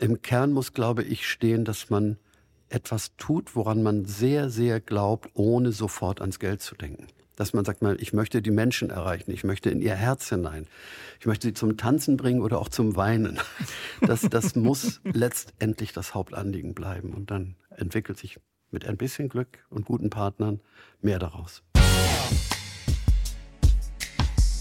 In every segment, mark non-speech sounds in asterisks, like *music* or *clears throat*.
Im Kern muss, glaube ich, stehen, dass man etwas tut, woran man sehr, sehr glaubt, ohne sofort ans Geld zu denken. Dass man sagt, ich möchte die Menschen erreichen, ich möchte in ihr Herz hinein, ich möchte sie zum Tanzen bringen oder auch zum Weinen. *laughs* Das, das muss letztendlich das Hauptanliegen bleiben. Und dann entwickelt sich mit ein bisschen Glück und guten Partnern mehr daraus.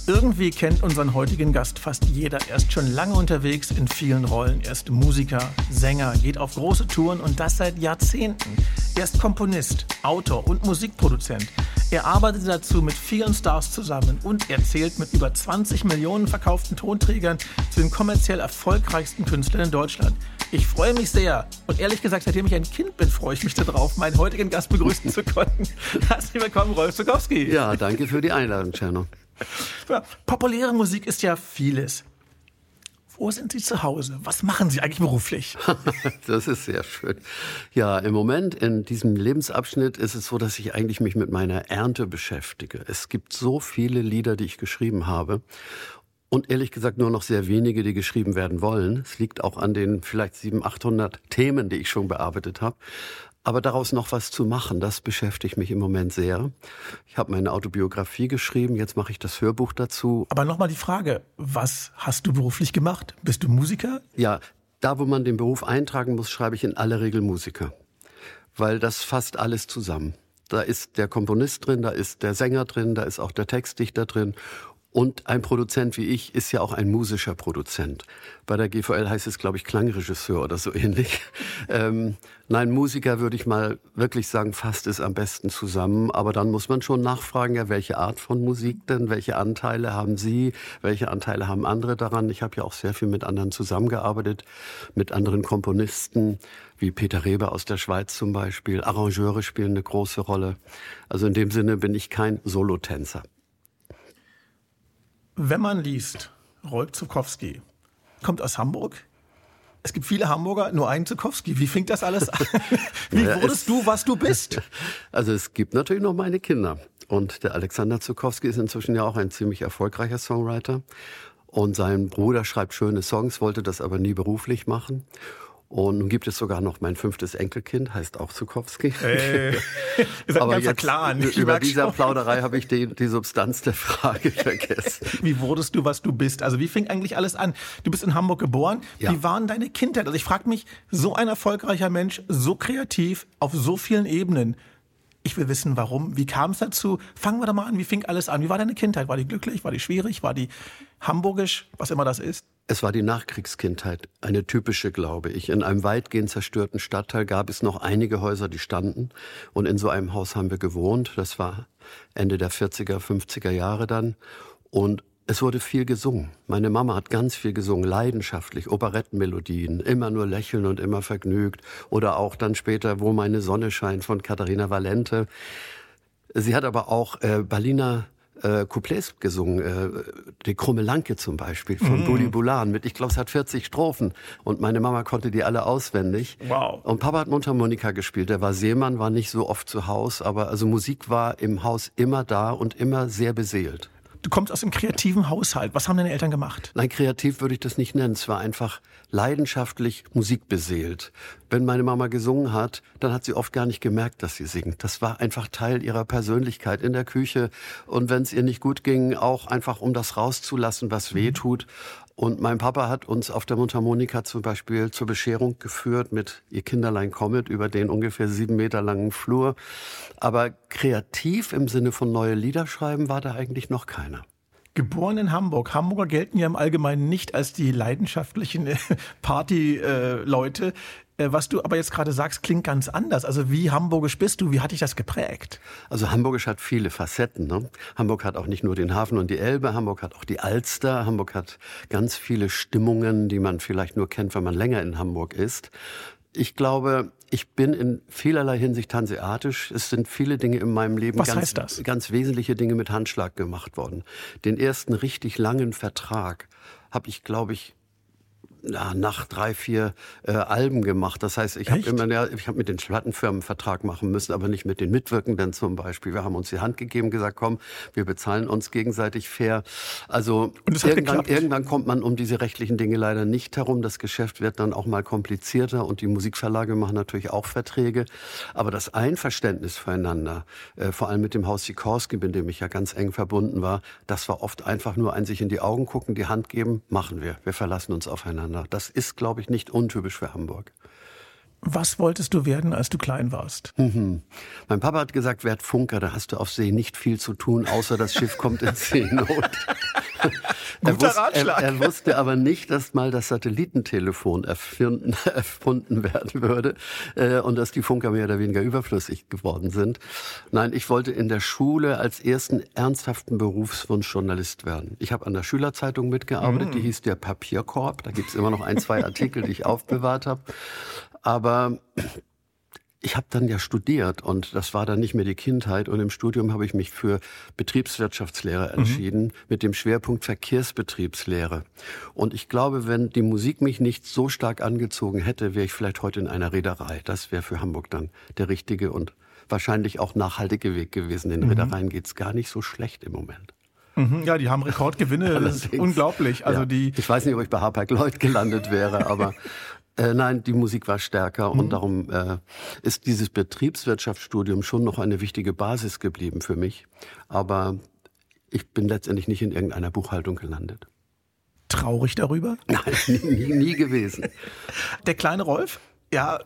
Irgendwie kennt unseren heutigen Gast fast jeder. Er ist schon lange unterwegs in vielen Rollen. Er ist Musiker, Sänger, geht auf große Touren und das seit Jahrzehnten. Er ist Komponist, Autor und Musikproduzent. Er arbeitet dazu mit vielen Stars zusammen und er zählt mit über 20 Millionen verkauften Tonträgern zu den kommerziell erfolgreichsten Künstlern in Deutschland. Ich freue mich sehr. Und ehrlich gesagt, seitdem ich ein Kind bin, freue ich mich darauf, meinen heutigen Gast begrüßen zu können. *laughs* Herzlich willkommen, Rolf Zukowski. Ja, danke für die Einladung, Czerno. Populäre Musik ist ja vieles. Wo sind Sie zu Hause? Was machen Sie eigentlich beruflich? *laughs* das ist sehr schön. Ja, im Moment in diesem Lebensabschnitt ist es so, dass ich eigentlich mich mit meiner Ernte beschäftige. Es gibt so viele Lieder, die ich geschrieben habe. Und ehrlich gesagt nur noch sehr wenige, die geschrieben werden wollen. Es liegt auch an den vielleicht 700, 800 Themen, die ich schon bearbeitet habe. Aber daraus noch was zu machen, das beschäftigt mich im Moment sehr. Ich habe meine Autobiografie geschrieben, jetzt mache ich das Hörbuch dazu. Aber nochmal die Frage, was hast du beruflich gemacht? Bist du Musiker? Ja, da wo man den Beruf eintragen muss, schreibe ich in aller Regel Musiker. Weil das fasst alles zusammen. Da ist der Komponist drin, da ist der Sänger drin, da ist auch der Textdichter drin und ein Produzent wie ich ist ja auch ein musischer Produzent. Bei der GVL heißt es, glaube ich, Klangregisseur oder so *laughs* ähnlich. Ähm, nein, Musiker würde ich mal wirklich sagen, fasst es am besten zusammen. Aber dann muss man schon nachfragen, ja, welche Art von Musik denn? Welche Anteile haben Sie? Welche Anteile haben andere daran? Ich habe ja auch sehr viel mit anderen zusammengearbeitet, mit anderen Komponisten, wie Peter Reber aus der Schweiz zum Beispiel. Arrangeure spielen eine große Rolle. Also in dem Sinne bin ich kein Solotänzer. Wenn man liest, Rolf Zukowski kommt aus Hamburg. Es gibt viele Hamburger, nur einen Zukowski. Wie fing das alles an? *laughs* Wie ja, wurdest du, was du bist? *laughs* Also es gibt natürlich noch meine Kinder. Und der Alexander Zukowski ist inzwischen ja auch ein ziemlich erfolgreicher Songwriter. Und sein Bruder schreibt schöne Songs, wollte das aber nie beruflich machen. Und nun gibt es sogar noch mein fünftes Enkelkind, heißt auch Zukowski. Hey, *laughs* Aber jetzt, Clan. über dieser Plauderei habe ich die, die Substanz der Frage *laughs* vergessen. Wie wurdest du, was du bist? Also wie fing eigentlich alles an? Du bist in Hamburg geboren. Ja. Wie waren deine Kindheit? Also ich frage mich, so ein erfolgreicher Mensch, so kreativ, auf so vielen Ebenen. Ich will wissen, warum. Wie kam es dazu? Fangen wir da mal an. Wie fing alles an? Wie war deine Kindheit? War die glücklich? War die schwierig? War die hamburgisch? Was immer das ist? Es war die Nachkriegskindheit, eine typische, glaube ich. In einem weitgehend zerstörten Stadtteil gab es noch einige Häuser, die standen. Und in so einem Haus haben wir gewohnt. Das war Ende der 40er, 50er Jahre dann. Und es wurde viel gesungen. Meine Mama hat ganz viel gesungen, leidenschaftlich, Operettenmelodien, immer nur lächeln und immer vergnügt. Oder auch dann später, wo meine Sonne scheint von Katharina Valente. Sie hat aber auch äh, Berliner äh, Couplets gesungen. Äh, die Krumme Lanke zum Beispiel von mm. Bulli Bulan mit, ich glaube, es hat 40 Strophen. Und meine Mama konnte die alle auswendig. Wow. Und Papa hat Mundharmonika gespielt. Der war Seemann, war nicht so oft zu Hause, aber also Musik war im Haus immer da und immer sehr beseelt. Du kommst aus einem kreativen Haushalt. Was haben deine Eltern gemacht? Nein, kreativ würde ich das nicht nennen. Es war einfach leidenschaftlich musikbeseelt. Wenn meine Mama gesungen hat, dann hat sie oft gar nicht gemerkt, dass sie singt. Das war einfach Teil ihrer Persönlichkeit in der Küche. Und wenn es ihr nicht gut ging, auch einfach um das rauszulassen, was weh tut. Und mein Papa hat uns auf der Mundharmonika zum Beispiel zur Bescherung geführt mit Ihr Kinderlein kommet über den ungefähr sieben Meter langen Flur. Aber kreativ im Sinne von neue Lieder schreiben war da eigentlich noch keiner. Geboren in Hamburg. Hamburger gelten ja im Allgemeinen nicht als die leidenschaftlichen Partyleute. Äh, was du aber jetzt gerade sagst, klingt ganz anders. Also wie hamburgisch bist du? Wie hat dich das geprägt? Also hamburgisch hat viele Facetten. Ne? Hamburg hat auch nicht nur den Hafen und die Elbe, Hamburg hat auch die Alster, Hamburg hat ganz viele Stimmungen, die man vielleicht nur kennt, wenn man länger in Hamburg ist. Ich glaube, ich bin in vielerlei Hinsicht hanseatisch. Es sind viele Dinge in meinem Leben, Was ganz, ganz wesentliche Dinge mit Handschlag gemacht worden. Den ersten richtig langen Vertrag habe ich, glaube ich, ja, nach drei, vier äh, Alben gemacht. Das heißt, ich habe immer, ja, ich habe mit den Plattenfirmen Vertrag machen müssen, aber nicht mit den Mitwirkenden zum Beispiel. Wir haben uns die Hand gegeben, gesagt, komm, wir bezahlen uns gegenseitig fair. Also irgendwann, irgendwann kommt man um diese rechtlichen Dinge leider nicht herum. Das Geschäft wird dann auch mal komplizierter und die Musikverlage machen natürlich auch Verträge. Aber das Einverständnis füreinander, äh, vor allem mit dem Haus Sikorski, mit dem ich ja ganz eng verbunden war, das war oft einfach nur ein sich in die Augen gucken, die Hand geben, machen wir. Wir verlassen uns aufeinander. Das ist, glaube ich, nicht untypisch für Hamburg. Was wolltest du werden, als du klein warst? Mhm. Mein Papa hat gesagt, werd Funker, da hast du auf See nicht viel zu tun, außer das Schiff kommt in Seenot. *laughs* Guter er, Ratschlag. Er, er, wusste aber nicht, dass mal das Satellitentelefon erfunden, *laughs* erfunden werden würde äh, und dass die Funker mehr oder weniger überflüssig geworden sind. Nein, ich wollte in der Schule als ersten ernsthaften Berufswunsch Journalist werden. Ich habe an der Schülerzeitung mitgearbeitet, mm. die hieß der Papierkorb. Da gibt es immer noch ein, zwei Artikel, die ich aufbewahrt habe. Aber ich habe dann ja studiert und das war dann nicht mehr die Kindheit und im Studium habe ich mich für Betriebswirtschaftslehre mhm. entschieden mhm. mit dem Schwerpunkt Verkehrsbetriebslehre. Und ich glaube, wenn die Musik mich nicht so stark angezogen hätte, wäre ich vielleicht heute in einer Reederei. Das wäre für Hamburg dann der richtige und wahrscheinlich auch nachhaltige Weg gewesen. In mhm. Reedereien geht's gar nicht so schlecht im Moment. Mhm, ja, die haben Rekordgewinne, das *laughs* ist unglaublich. Also ja. die ich weiß nicht, ob ich bei Harper Lloyd gelandet wäre, aber *laughs* Äh, nein, die Musik war stärker mhm. und darum äh, ist dieses Betriebswirtschaftsstudium schon noch eine wichtige Basis geblieben für mich. Aber ich bin letztendlich nicht in irgendeiner Buchhaltung gelandet. Traurig darüber? *laughs* Nein, nie, nie gewesen. *laughs* Der kleine Rolf, ja,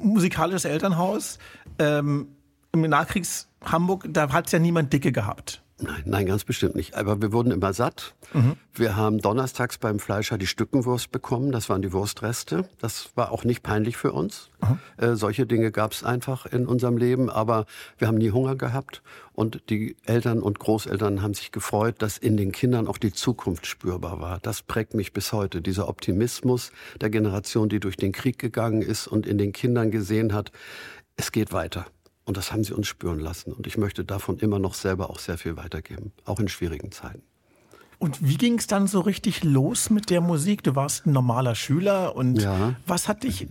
musikalisches Elternhaus. Ähm, Im Nachkriegs Hamburg, da hat es ja niemand Dicke gehabt. Nein, nein, ganz bestimmt nicht. Aber wir wurden immer satt. Mhm. Wir haben donnerstags beim Fleischer die Stückenwurst bekommen. Das waren die Wurstreste. Das war auch nicht peinlich für uns. Mhm. Äh, solche Dinge gab es einfach in unserem Leben. Aber wir haben nie Hunger gehabt. Und die Eltern und Großeltern haben sich gefreut, dass in den Kindern auch die Zukunft spürbar war. Das prägt mich bis heute. Dieser Optimismus der Generation, die durch den Krieg gegangen ist und in den Kindern gesehen hat, es geht weiter. Und das haben sie uns spüren lassen. Und ich möchte davon immer noch selber auch sehr viel weitergeben, auch in schwierigen Zeiten. Und wie ging es dann so richtig los mit der Musik? Du warst ein normaler Schüler und ja. was hat dich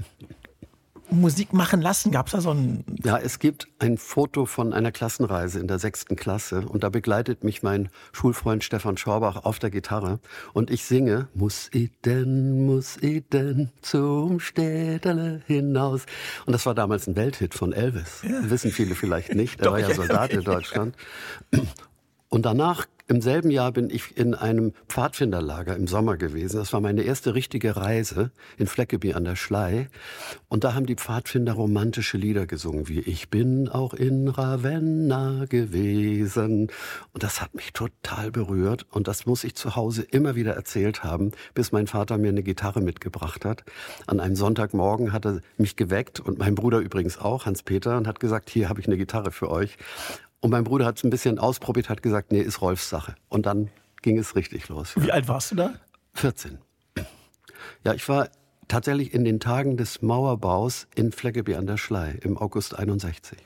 Musik machen lassen? Gab es da so ein... Ja, es gibt ein Foto von einer Klassenreise in der sechsten Klasse und da begleitet mich mein Schulfreund Stefan Schorbach auf der Gitarre und ich singe Muss ich denn, muss ich denn zum Städterle hinaus? Und das war damals ein Welthit von Elvis. Ja. Wissen viele vielleicht nicht. *laughs* Er war ja Soldat in Deutschland. Und danach im selben Jahr bin ich in einem Pfadfinderlager im Sommer gewesen. Das war meine erste richtige Reise in Fleckeby an der Schlei. Und da haben die Pfadfinder romantische Lieder gesungen, wie Ich bin auch in Ravenna gewesen. Und das hat mich total berührt. Und das muss ich zu Hause immer wieder erzählt haben, bis mein Vater mir eine Gitarre mitgebracht hat. An einem Sonntagmorgen hat er mich geweckt und mein Bruder übrigens auch, Hans-Peter, und hat gesagt, hier habe ich eine Gitarre für euch. Und mein Bruder hat es ein bisschen ausprobiert, hat gesagt, nee, ist Rolfs Sache. Und dann ging es richtig los. Ja. Wie alt warst du da? 14. Ja, ich war tatsächlich in den Tagen des Mauerbaus in Fleckeby an der Schlei im August 61.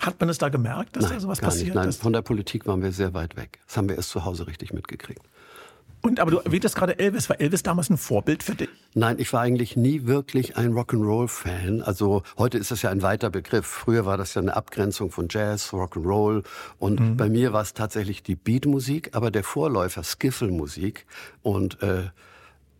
Hat man es da gemerkt, dass Nein, da sowas gar passiert nicht. Nein, ist? von der Politik waren wir sehr weit weg. Das haben wir erst zu Hause richtig mitgekriegt. Und aber du erwähntest gerade Elvis. War Elvis damals ein Vorbild für dich? Nein, ich war eigentlich nie wirklich ein Rock'n'Roll-Fan. Also heute ist das ja ein weiter Begriff. Früher war das ja eine Abgrenzung von Jazz, Rock'n'Roll. Und mhm. bei mir war es tatsächlich die Beatmusik, aber der Vorläufer Skiffle-Musik. Und äh,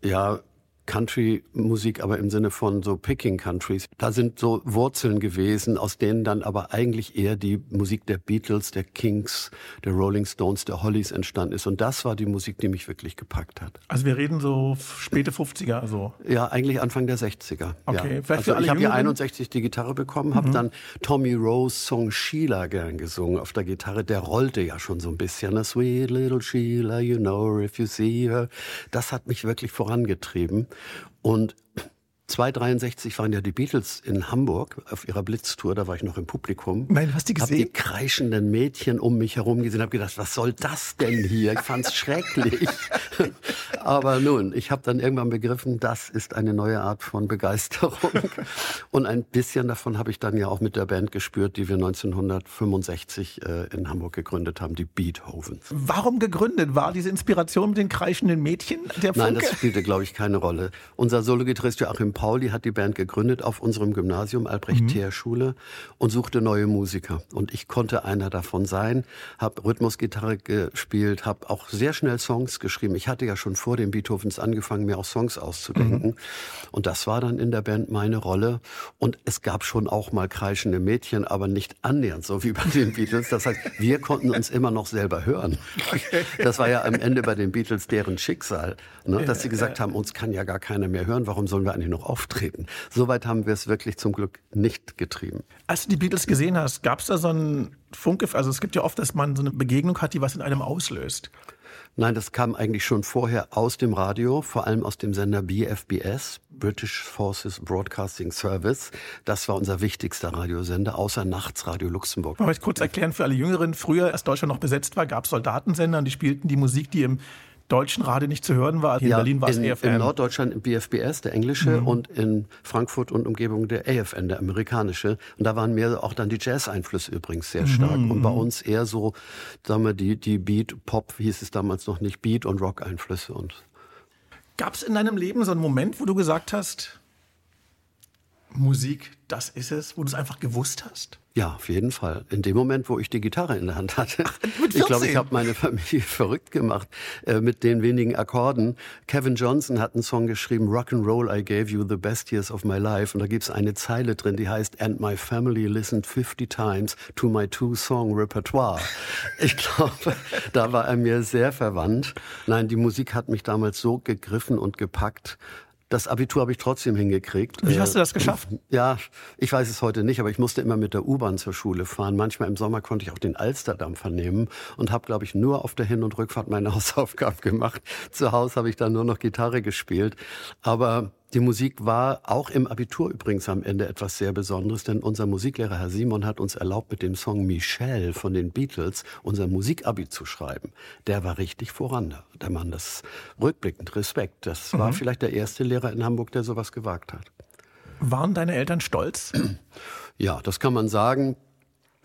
ja, Country-Musik, aber im Sinne von so Picking Countries. Da sind so Wurzeln gewesen, aus denen dann aber eigentlich eher die Musik der Beatles, der Kings, der Rolling Stones, der Hollies entstanden ist. Und das war die Musik, die mich wirklich gepackt hat. Also wir reden so späte 50er, so. Ja, eigentlich Anfang der 60er. Okay, ja. vielleicht also ich habe ja 61 die Gitarre bekommen, habe mhm. dann Tommy Rose Song Sheila gern gesungen auf der Gitarre. Der rollte ja schon so ein bisschen. A sweet little Sheila, you know if you see her. Das hat mich wirklich vorangetrieben. Und 263 waren ja die Beatles in Hamburg auf ihrer Blitztour, da war ich noch im Publikum. Nein, hast du gesehen? Hab die kreischenden Mädchen um mich herum gesehen, habe gedacht, was soll das denn hier? Ich fand's *laughs* schrecklich. Aber nun, ich habe dann irgendwann begriffen, das ist eine neue Art von Begeisterung. *laughs* Und ein bisschen davon habe ich dann ja auch mit der Band gespürt, die wir 1965 äh, in Hamburg gegründet haben, die Beethovens. Warum gegründet? War diese Inspiration mit den kreischenden Mädchen der Funke? Nein, das spielte, glaube ich, keine Rolle. Unser Sologitarrist Joachim Pauli hat die Band gegründet auf unserem Gymnasium, Albrecht-Theer-Schule, mhm. und suchte neue Musiker. Und ich konnte einer davon sein, habe Rhythmusgitarre gespielt, habe auch sehr schnell Songs geschrieben. Ich hatte ja schon vor den Beethovens angefangen, mir auch Songs auszudenken. Mhm. Und das war dann in der Band meine Rolle. Und es gab schon auch mal kreischende Mädchen, aber nicht annähernd so wie bei den Beatles. Das heißt, wir konnten uns immer noch selber hören. Das war ja am Ende bei den Beatles deren Schicksal, ne? dass sie gesagt haben, uns kann ja gar keiner mehr hören, warum sollen wir eigentlich noch auftreten? Soweit haben wir es wirklich zum Glück nicht getrieben. Als du die Beatles gesehen hast, gab es da so einen Funke? Also es gibt ja oft, dass man so eine Begegnung hat, die was in einem auslöst. Nein, das kam eigentlich schon vorher aus dem Radio, vor allem aus dem Sender BFBS, British Forces Broadcasting Service. Das war unser wichtigster Radiosender, außer Nachtsradio Luxemburg. Mal ich kurz erklären für alle Jüngeren. Früher, als Deutschland noch besetzt war, gab es Soldatensender und die spielten die Musik, die im deutschen Radio nicht zu hören war. Hier ja, in Berlin war es EFN. In Norddeutschland im BFBS, der englische, mhm. und in Frankfurt und Umgebung der AFN, der amerikanische. Und da waren mehr auch dann die Jazz-Einflüsse übrigens sehr stark. Mhm. Und bei uns eher so, sagen wir, die, die Beat, Pop hieß es damals noch nicht, Beat- und Rock-Einflüsse. Und Gab es in deinem Leben so einen Moment, wo du gesagt hast, Musik, das ist es, wo du es einfach gewusst hast? Ja, auf jeden Fall. In dem Moment, wo ich die Gitarre in der Hand hatte. Ach, ich glaube, ich habe meine Familie *laughs* verrückt gemacht äh, mit den wenigen Akkorden. Kevin Johnson hat einen Song geschrieben, Rock and Roll, I gave you the best years of my life. Und da gibt's eine Zeile drin, die heißt, And my family listened 50 times to my two-song repertoire. *laughs* Ich glaube, da war er mir sehr verwandt. Nein, die Musik hat mich damals so gegriffen und gepackt, das Abitur habe ich trotzdem hingekriegt. Wie hast du das geschafft? Ja, ich weiß es heute nicht, aber ich musste immer mit der U-Bahn zur Schule fahren. Manchmal im Sommer konnte ich auch den Alsterdamm vernehmen und habe, glaube ich, nur auf der Hin- und Rückfahrt meine *laughs* Hausaufgaben gemacht. Zu Hause habe ich dann nur noch Gitarre gespielt. Aber die Musik war auch im Abitur übrigens am Ende etwas sehr Besonderes, denn unser Musiklehrer Herr Simon hat uns erlaubt, mit dem Song Michelle von den Beatles unser Musikabi zu schreiben. Der war richtig voran, der Mann. Das rückblickend Respekt. Das mhm. war vielleicht der erste Lehrer in Hamburg, der sowas gewagt hat. Waren deine Eltern stolz? Ja, das kann man sagen.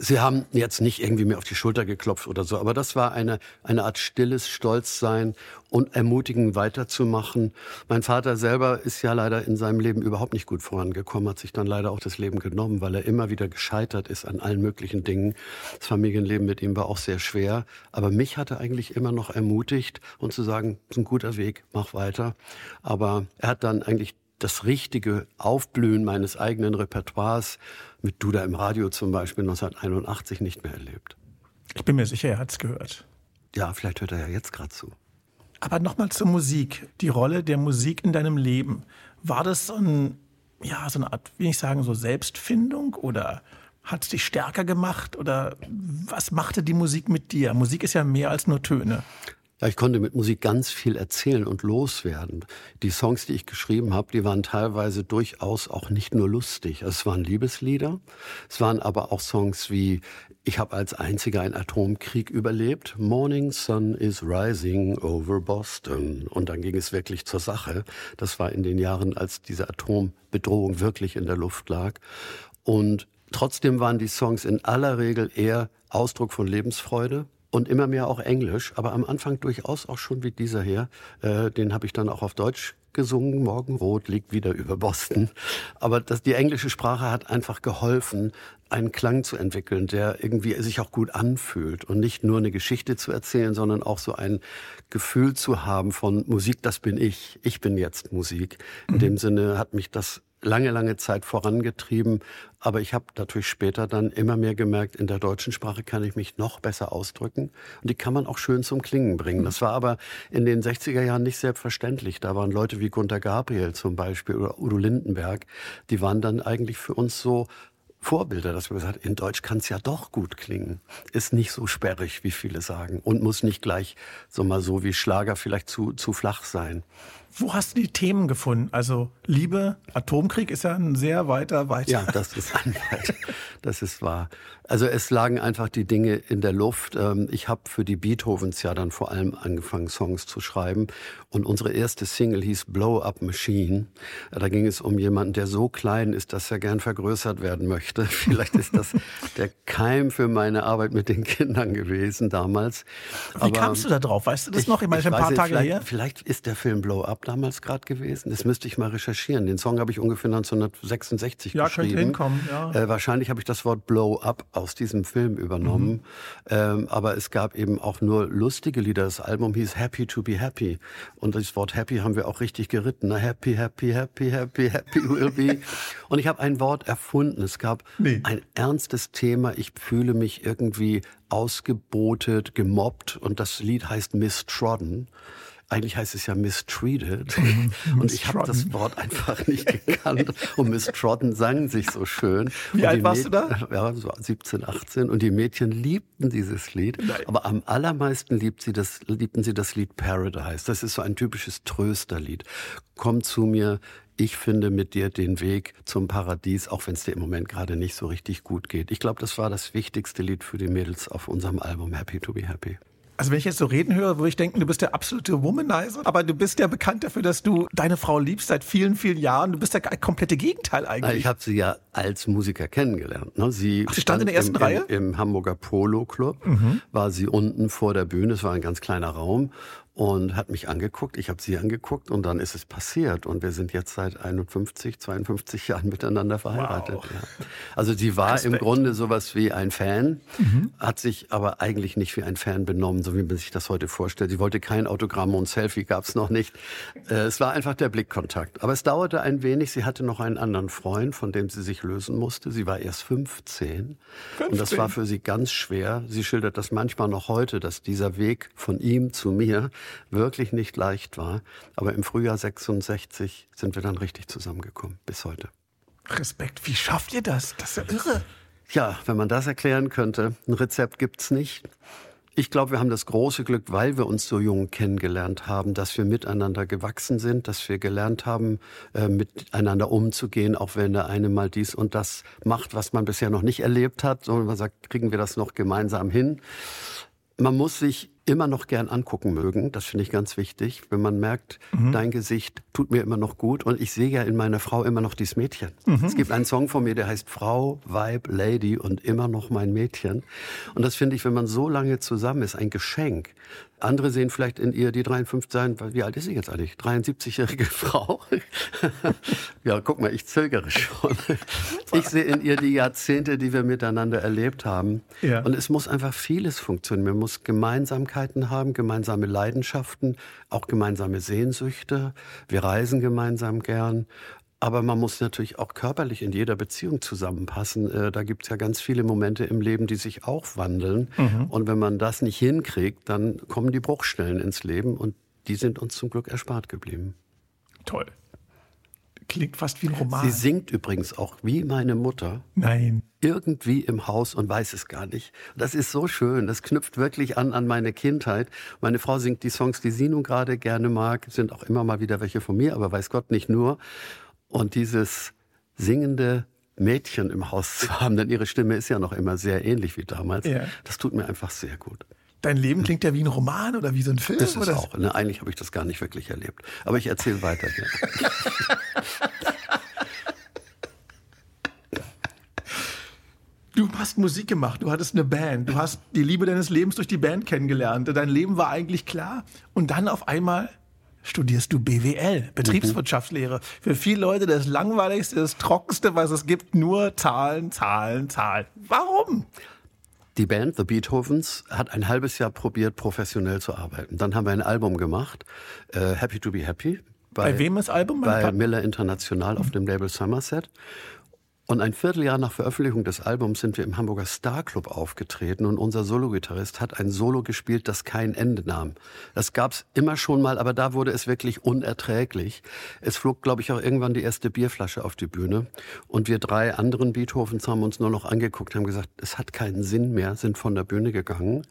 Sie haben jetzt nicht irgendwie mir auf die Schulter geklopft oder so, aber das war eine, eine Art stilles Stolzsein und ermutigen weiterzumachen. Mein Vater selber ist ja leider in seinem Leben überhaupt nicht gut vorangekommen, hat sich dann leider auch das Leben genommen, weil er immer wieder gescheitert ist an allen möglichen Dingen. Das Familienleben mit ihm war auch sehr schwer, aber mich hat er eigentlich immer noch ermutigt und zu sagen, ist ein guter Weg, mach weiter. Aber er hat dann eigentlich das richtige Aufblühen meines eigenen Repertoires mit Duda im Radio zum Beispiel 1981 nicht mehr erlebt. Ich bin mir sicher, er hat es gehört. Ja, vielleicht hört er ja jetzt gerade zu. Aber nochmal zur Musik. Die Rolle der Musik in deinem Leben. War das so, ein, ja, so eine Art, wie ich sagen, so Selbstfindung oder hat es dich stärker gemacht oder was machte die Musik mit dir? Musik ist ja mehr als nur Töne. Ja, ich konnte mit Musik ganz viel erzählen und loswerden. Die Songs, die ich geschrieben habe, die waren teilweise durchaus auch nicht nur lustig. Es waren Liebeslieder, es waren aber auch Songs wie Ich habe als einziger einen Atomkrieg überlebt, Morning Sun is Rising over Boston. Und dann ging es wirklich zur Sache. Das war in den Jahren, als diese Atombedrohung wirklich in der Luft lag. Und trotzdem waren die Songs in aller Regel eher Ausdruck von Lebensfreude, und immer mehr auch Englisch, aber am Anfang durchaus auch schon wie dieser hier. Äh, den habe ich dann auch auf Deutsch gesungen. Morgenrot liegt wieder über Boston. Aber das, die englische Sprache hat einfach geholfen, einen Klang zu entwickeln, der irgendwie sich auch gut anfühlt und nicht nur eine Geschichte zu erzählen, sondern auch so ein Gefühl zu haben von Musik, das bin ich. Ich bin jetzt Musik. In mhm. dem Sinne hat mich das lange, lange Zeit vorangetrieben. Aber ich habe natürlich später dann immer mehr gemerkt, in der deutschen Sprache kann ich mich noch besser ausdrücken. Und die kann man auch schön zum Klingen bringen. Das war aber in den 60er Jahren nicht selbstverständlich. Da waren Leute wie Gunter Gabriel zum Beispiel oder Udo Lindenberg. Die waren dann eigentlich für uns so Vorbilder, dass wir gesagt haben, in Deutsch kann es ja doch gut klingen. Ist nicht so sperrig, wie viele sagen. Und muss nicht gleich so mal so wie Schlager vielleicht zu, zu flach sein. Wo hast du die Themen gefunden? Also Liebe, Atomkrieg ist ja ein sehr weiter, weiter. Ja, das ist ein weit, das ist wahr. Also es lagen einfach die Dinge in der Luft. Ähm, ich habe für die Beethovens ja dann vor allem angefangen, Songs zu schreiben. Und unsere erste Single hieß Blow Up Machine. Da ging es um jemanden, der so klein ist, dass er gern vergrößert werden möchte. *laughs* Vielleicht ist das der Keim für meine Arbeit mit den Kindern gewesen damals. Wie Aber kamst du da drauf? Weißt du das ich, noch? Ich meine, schon ein paar Tage vielleicht, her. Vielleicht ist der Film Blow Up damals gerade gewesen. Das müsste ich mal recherchieren. Den Song habe ich ungefähr 1966 ja, geschrieben. Ja, könnte hinkommen. Ja. Äh, wahrscheinlich habe ich das Wort Blow Up aus diesem Film übernommen. Mhm. Ähm, aber es gab eben auch nur lustige Lieder. Das Album hieß Happy to be Happy. Und das Wort Happy haben wir auch richtig geritten. Na, happy, happy, happy, happy, happy will be. *laughs* Und ich habe ein Wort erfunden. Es gab nee. ein ernstes Thema. Ich fühle mich irgendwie ausgebotet, gemobbt. Und das Lied heißt Mistrodden. Eigentlich heißt es ja mistreated. *laughs* Mhm. und ich habe das Wort einfach nicht gekannt. Und mistrodden sang sich so schön. Wie und alt warst du da? Ja, so 17, 18. Und die Mädchen liebten dieses Lied. Nein. Aber am allermeisten liebt sie das, liebten sie das Lied Paradise. Das ist so ein typisches Trösterlied. Komm zu mir, ich finde mit dir den Weg zum Paradies, auch wenn es dir im Moment gerade nicht so richtig gut geht. Ich glaube, das war das wichtigste Lied für die Mädels auf unserem Album Happy to be Happy. Also wenn ich jetzt so reden höre, würde ich denken, du bist der absolute Womanizer, aber du bist ja bekannt dafür, dass du deine Frau liebst seit vielen, vielen Jahren. Du bist das komplette Gegenteil eigentlich. Ich habe sie ja als Musiker kennengelernt. Ne? Sie, Ach, sie stand in der ersten im, Reihe? Im, Im, Hamburger Polo Club mhm. war sie unten vor der Bühne. Es war ein ganz kleiner Raum und hat mich angeguckt, ich habe sie angeguckt und dann ist es passiert und wir sind jetzt seit 51, 52 Jahren miteinander verheiratet. Wow. Ja. Also sie war Respekt. im Grunde sowas wie ein Fan, mhm. hat sich aber eigentlich nicht wie ein Fan benommen, so wie man sich das heute vorstellt. Sie wollte kein Autogramm und Selfie gab es noch nicht. Äh, es war einfach der Blickkontakt. Aber es dauerte ein wenig. Sie hatte noch einen anderen Freund, von dem sie sich lösen musste. Sie war erst 15, 15. und das war für sie ganz schwer. Sie schildert das manchmal noch heute, dass dieser Weg von ihm zu mir wirklich nicht leicht war. Aber im Frühjahr 66 sind wir dann richtig zusammengekommen, bis heute. Respekt, wie schafft ihr das? Das ist ja irre. Ja, wenn man das erklären könnte, ein Rezept gibt's nicht. Ich glaube, wir haben das große Glück, weil wir uns so jung kennengelernt haben, dass wir miteinander gewachsen sind, dass wir gelernt haben, äh, miteinander umzugehen, auch wenn der eine mal dies und das macht, was man bisher noch nicht erlebt hat, sondern man sagt, kriegen wir das noch gemeinsam hin. Man muss sich immer noch gern angucken mögen. Das finde ich ganz wichtig. Wenn man merkt, mhm. dein Gesicht tut mir immer noch gut und ich sehe ja in meiner Frau immer noch dieses Mädchen. Mhm. Es gibt einen Song von mir, der heißt Frau, Weib, Lady und immer noch mein Mädchen. Und das finde ich, wenn man so lange zusammen ist, ein Geschenk. Andere sehen vielleicht in ihr die 53 sein, wie alt ist sie jetzt eigentlich? 73-jährige *laughs* Frau. *laughs* ja, guck mal, ich zögere schon. Ich sehe in ihr die Jahrzehnte, die wir miteinander erlebt haben. Ja. Und es muss einfach vieles funktionieren. Man muss Gemeinsamkeiten haben, gemeinsame Leidenschaften, auch gemeinsame Sehnsüchte. Wir reisen gemeinsam gern. Aber man muss natürlich auch körperlich in jeder Beziehung zusammenpassen. Äh, da gibt es ja ganz viele Momente im Leben, die sich auch wandeln. Mhm. Und wenn man das nicht hinkriegt, dann kommen die Bruchstellen ins Leben und die sind uns zum Glück erspart geblieben. Toll. Klingt fast wie ein Roman. Sie singt übrigens auch wie meine Mutter. Nein. Irgendwie im Haus und weiß es gar nicht. Das ist so schön. Das knüpft wirklich an an meine Kindheit. Meine Frau singt die Songs, die sie nun gerade gerne mag. Sind auch immer mal wieder welche von mir, aber weiß Gott nicht nur. Und dieses singende Mädchen im Haus zu haben, denn ihre Stimme ist ja noch immer sehr ähnlich wie damals, ja. das tut mir einfach sehr gut. Dein Leben klingt ja wie ein Roman oder wie so ein Film. Das ist oder? auch. Ne, eigentlich habe ich das gar nicht wirklich erlebt. Aber ich erzähle weiter. *laughs* Du hast Musik gemacht, du hattest eine Band, du hast die Liebe deines Lebens durch die Band kennengelernt. Dein Leben war eigentlich klar. Und dann auf einmal studierst du BWL, Betriebswirtschaftslehre. Für viele Leute das langweiligste, das trockenste, was es gibt, nur Zahlen, Zahlen, Zahlen. Warum? Die Band The Beethovens hat ein halbes Jahr probiert, professionell zu arbeiten. Dann haben wir ein Album gemacht, äh, Happy to be Happy. Bei, bei wem ist Album? Bei Miller International auf dem Label Somerset. Und ein Vierteljahr nach Veröffentlichung des Albums sind wir im Hamburger Star Club aufgetreten und unser Sologitarrist hat ein Solo gespielt, das kein Ende nahm. Das gab's immer schon mal, aber da wurde es wirklich unerträglich. Es flog, glaube ich, auch irgendwann die erste Bierflasche auf die Bühne und wir drei anderen Beethovens haben uns nur noch angeguckt, haben gesagt, es hat keinen Sinn mehr, sind von der Bühne gegangen.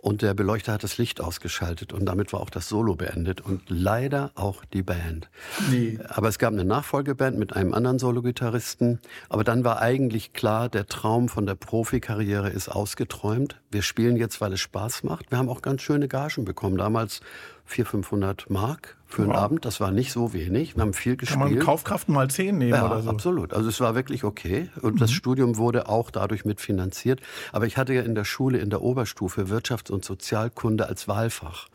Und der Beleuchter hat das Licht ausgeschaltet und damit war auch das Solo beendet und leider auch die Band. Nee. Aber es gab eine Nachfolgeband mit einem anderen Solo-Gitarristen. Aber dann war eigentlich klar, der Traum von der Profikarriere ist ausgeträumt. Wir spielen jetzt, weil es Spaß macht. Wir haben auch ganz schöne Gagen bekommen. Damals 400, 500 Mark für einen wow. Abend. Das war nicht so wenig. Wir haben viel gespielt. Kann man Kaufkraft mal 10 nehmen ja, oder so? absolut. Also es war wirklich okay. Und mhm. das Studium wurde auch dadurch mitfinanziert. Aber ich hatte ja in der Schule, in der Oberstufe Wirtschafts- und Sozialkunde als Wahlfach.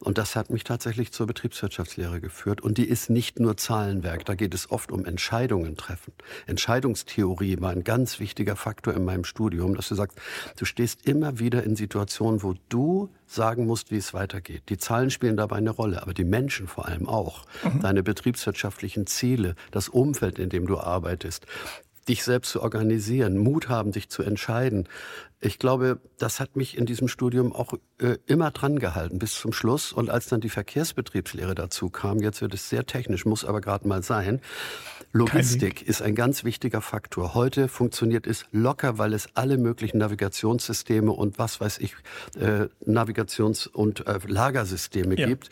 Und das hat mich tatsächlich zur Betriebswirtschaftslehre geführt. Und die ist nicht nur Zahlenwerk. Da geht es oft um Entscheidungen treffen. Entscheidungstheorie war ein ganz wichtiger Faktor in meinem Studium, dass du sagst, du stehst immer wieder in Situationen, wo du sagen musst, wie es weitergeht. Die Zahlen spielen dabei eine Rolle, aber die Menschen vor allem auch. Mhm. Deine betriebswirtschaftlichen Ziele, das Umfeld, in dem du arbeitest dich selbst zu organisieren, Mut haben, sich zu entscheiden. Ich glaube, das hat mich in diesem Studium auch äh, immer dran gehalten bis zum Schluss. Und als dann die Verkehrsbetriebslehre dazu kam, jetzt wird es sehr technisch, muss aber gerade mal sein. Logistik ist ein ganz wichtiger Faktor. Heute funktioniert es locker, weil es alle möglichen Navigationssysteme und was weiß ich, äh, Navigations- und äh, Lagersysteme ja. gibt.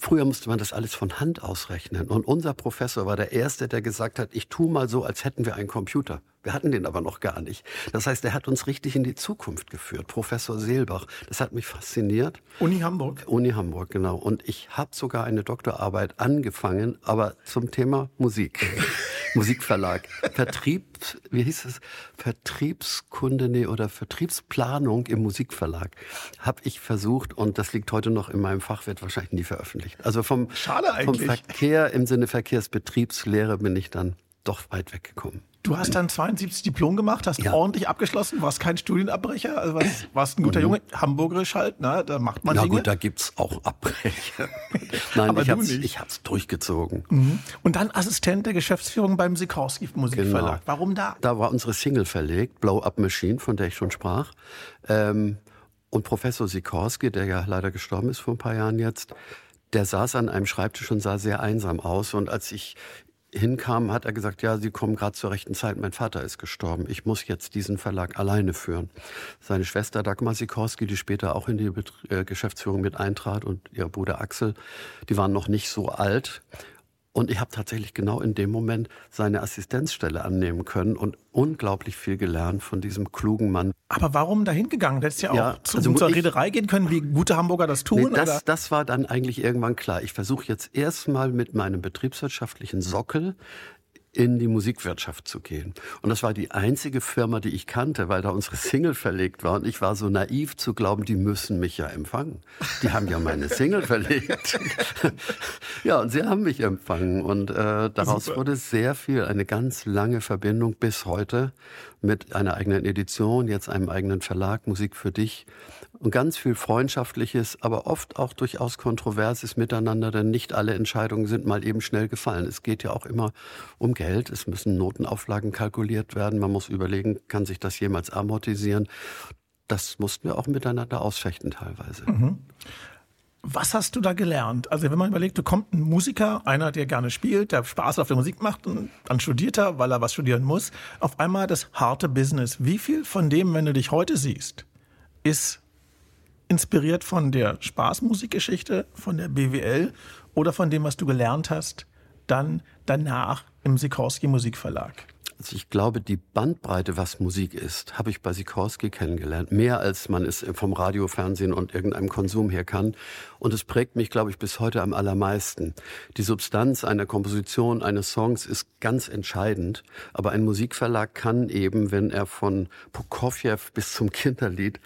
Früher musste man das alles von Hand ausrechnen. Und unser Professor war der Erste, der gesagt hat, ich tu mal so, als hätten wir einen Computer. Wir hatten den aber noch gar nicht. Das heißt, er hat uns richtig in die Zukunft geführt, Professor Seelbach. Das hat mich fasziniert. Uni Hamburg. Uni Hamburg, genau. Und ich habe sogar eine Doktorarbeit angefangen, aber zum Thema Musik. *laughs* Musikverlag. Vertrieb, wie hieß es? Vertriebskunde nee, oder Vertriebsplanung im Musikverlag habe ich versucht und das liegt heute noch in meinem Fach, wird wahrscheinlich nie veröffentlicht. Also vom, vom Verkehr im Sinne Verkehrsbetriebslehre bin ich dann doch weit weggekommen. Du hast dann 72 Diplom gemacht, hast ja. ordentlich abgeschlossen, warst kein Studienabbrecher, also warst, warst ein guter mhm. Junge, Hamburgerisch halt, ne? da macht man Na Dinge. gut, da gibt's auch Abbrecher. *laughs* Nein, Aber ich hab's, nicht. ich hab's durchgezogen. Mhm. Und dann Assistent der Geschäftsführung beim Sikorski Musikverlag. Genau. Warum da? Da war unsere Single verlegt, Blow Up Machine, von der ich schon sprach. Ähm, und Professor Sikorski, der ja leider gestorben ist vor ein paar Jahren jetzt, der saß an einem Schreibtisch und sah sehr einsam aus. Und als ich hinkam, hat er gesagt, ja, Sie kommen gerade zur rechten Zeit, mein Vater ist gestorben. Ich muss jetzt diesen Verlag alleine führen. Seine Schwester Dagmar Sikorski, die später auch in die äh, Geschäftsführung mit eintrat und ihr Bruder Axel, die waren noch nicht so alt. Und ich habe tatsächlich genau in dem Moment seine Assistenzstelle annehmen können und unglaublich viel gelernt von diesem klugen Mann. Aber warum dahin gegangen? Du hättest ja auch ja, zu also zur Reederei gehen können, wie gute Hamburger das tun. Nee, das, das war dann eigentlich irgendwann klar. Ich versuche jetzt erstmal mit meinem betriebswirtschaftlichen Sockel in die Musikwirtschaft zu gehen. Und das war die einzige Firma, die ich kannte, weil da unsere Single verlegt war. Und ich war so naiv zu glauben, die müssen mich ja empfangen. Die haben ja meine Single verlegt. *laughs* ja, und sie haben mich empfangen. Und äh, daraus Super. wurde sehr viel, eine ganz lange Verbindung bis heute mit einer eigenen Edition, jetzt einem eigenen Verlag, Musik für dich und ganz viel Freundschaftliches, aber oft auch durchaus Kontroverses miteinander, denn nicht alle Entscheidungen sind mal eben schnell gefallen. Es geht ja auch immer um Geld. Es müssen Notenauflagen kalkuliert werden. Man muss überlegen, kann sich das jemals amortisieren? Das mussten wir auch miteinander ausfechten teilweise. Mhm. Was hast du da gelernt? Also wenn man überlegt, du kommt ein Musiker, einer, der gerne spielt, der Spaß auf der Musik macht und dann studiert er, weil er was studieren muss, auf einmal das harte Business. Wie viel von dem, wenn du dich heute siehst, ist inspiriert von der Spaßmusikgeschichte, von der BWL oder von dem, was du gelernt hast, dann danach im Sikorski Musikverlag? Also ich glaube, die Bandbreite, was Musik ist, habe ich bei Sikorski kennengelernt. Mehr als man es vom Radio, Fernsehen und irgendeinem Konsum her kann. Und es prägt mich, glaube ich, bis heute am allermeisten. Die Substanz einer Komposition, eines Songs ist ganz entscheidend. Aber ein Musikverlag kann eben, wenn er von Prokofjew bis zum Kinderlied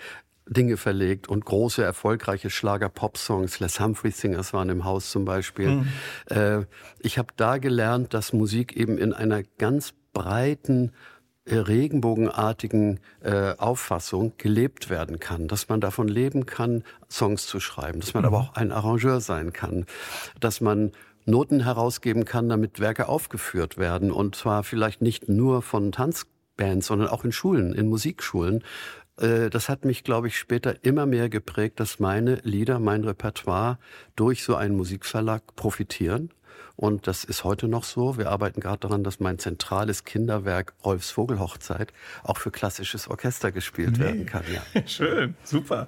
Dinge verlegt und große, erfolgreiche Schlager-Pop-Songs. Les Humphrey Singers waren im Haus zum Beispiel. Mhm. Ich habe da gelernt, dass Musik eben in einer ganz breiten, äh, regenbogenartigen äh, Auffassung gelebt werden kann, dass man davon leben kann, Songs zu schreiben, dass man mhm. aber auch ein Arrangeur sein kann, dass man Noten herausgeben kann, damit Werke aufgeführt werden und zwar vielleicht nicht nur von Tanzbands, sondern auch in Schulen, in Musikschulen, das hat mich, glaube ich, später immer mehr geprägt, dass meine Lieder, mein Repertoire durch so einen Musikverlag profitieren. Und das ist heute noch so. Wir arbeiten gerade daran, dass mein zentrales Kinderwerk Rolfs Vogelhochzeit auch für klassisches Orchester gespielt nee. werden kann. Ja. *laughs* Schön, super.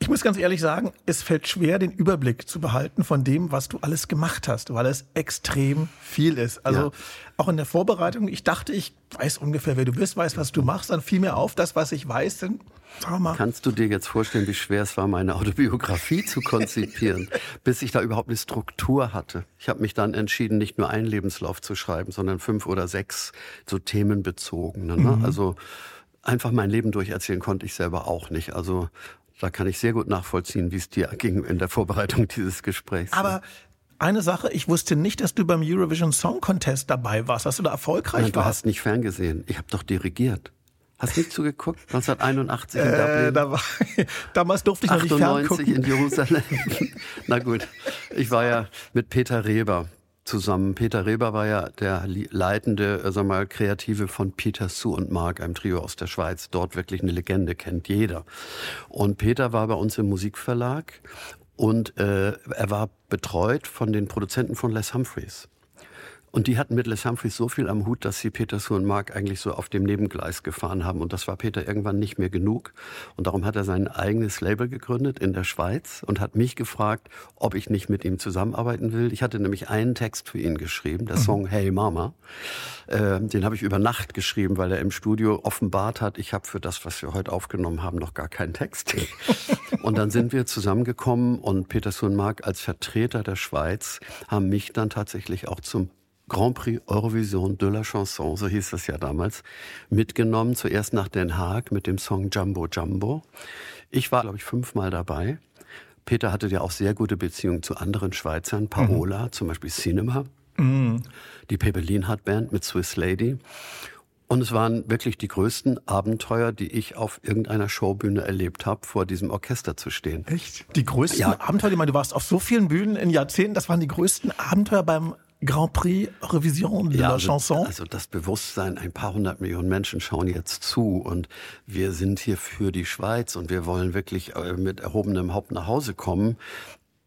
Ich muss ganz ehrlich sagen, es fällt schwer, den Überblick zu behalten von dem, was du alles gemacht hast, weil es extrem viel ist. Also ja. auch in der Vorbereitung, ich dachte, ich weiß ungefähr, wer du bist, weiß, was du machst, dann fiel mir auf, das, was ich weiß, dann. Kannst du dir jetzt vorstellen, wie schwer es war, meine Autobiografie zu konzipieren, *laughs* bis ich da überhaupt eine Struktur hatte? Ich habe mich dann entschieden, nicht nur einen Lebenslauf zu schreiben, sondern fünf oder sechs so themenbezogene. Ne? Mhm. Also einfach mein Leben durcherzählen konnte ich selber auch nicht. Also da kann ich sehr gut nachvollziehen, wie es dir ging in der Vorbereitung dieses Gesprächs. Aber eine Sache, ich wusste nicht, dass du beim Eurovision Song Contest dabei warst. Hast du da erfolgreich Nein, Du hast nicht ferngesehen. Ich habe doch dirigiert. Hast nicht zugeguckt? *laughs* 1981 in äh, Dublin. Da war, *laughs* damals durfte ich noch nicht ferngucken. in Jerusalem. *laughs* Na gut, ich war ja mit Peter Reber zusammen. Peter Reber war ja der leitende, äh, sag mal, Kreative von Peter Sue und Mark, einem Trio aus der Schweiz. Dort wirklich eine Legende, kennt jeder. Und Peter war bei uns im Musikverlag und äh, er war betreut von den Produzenten von Les Humphreys. Und die hatten mit Les Humphreys so viel am Hut, dass sie Peter und Mark eigentlich so auf dem Nebengleis gefahren haben. Und das war Peter irgendwann nicht mehr genug. Und darum hat er sein eigenes Label gegründet in der Schweiz und hat mich gefragt, ob ich nicht mit ihm zusammenarbeiten will. Ich hatte nämlich einen Text für ihn geschrieben, der mhm. Song Hey Mama. Äh, den habe ich über Nacht geschrieben, weil er im Studio offenbart hat, ich habe für das, was wir heute aufgenommen haben, noch gar keinen Text. *laughs* und dann sind wir zusammengekommen und Peter und Mark als Vertreter der Schweiz haben mich dann tatsächlich auch zum Grand Prix Eurovision de la Chanson, so hieß das ja damals, mitgenommen. Zuerst nach Den Haag mit dem Song Jumbo Jumbo. Ich war, glaube ich, fünfmal dabei. Peter hatte ja auch sehr gute Beziehungen zu anderen Schweizern, Paola, mhm. zum Beispiel Cinema, mhm. die Pepe Lienhardt Band mit Swiss Lady. Und es waren wirklich die größten Abenteuer, die ich auf irgendeiner Showbühne erlebt habe, vor diesem Orchester zu stehen. Echt? Die größten ja. Abenteuer, ich meine, du warst auf so vielen Bühnen in Jahrzehnten, das waren die größten Abenteuer beim Grand Prix Revision de ja, la also, Chanson? Also das Bewusstsein, ein paar hundert Millionen Menschen schauen jetzt zu und wir sind hier für die Schweiz und wir wollen wirklich äh, mit erhobenem Haupt nach Hause kommen.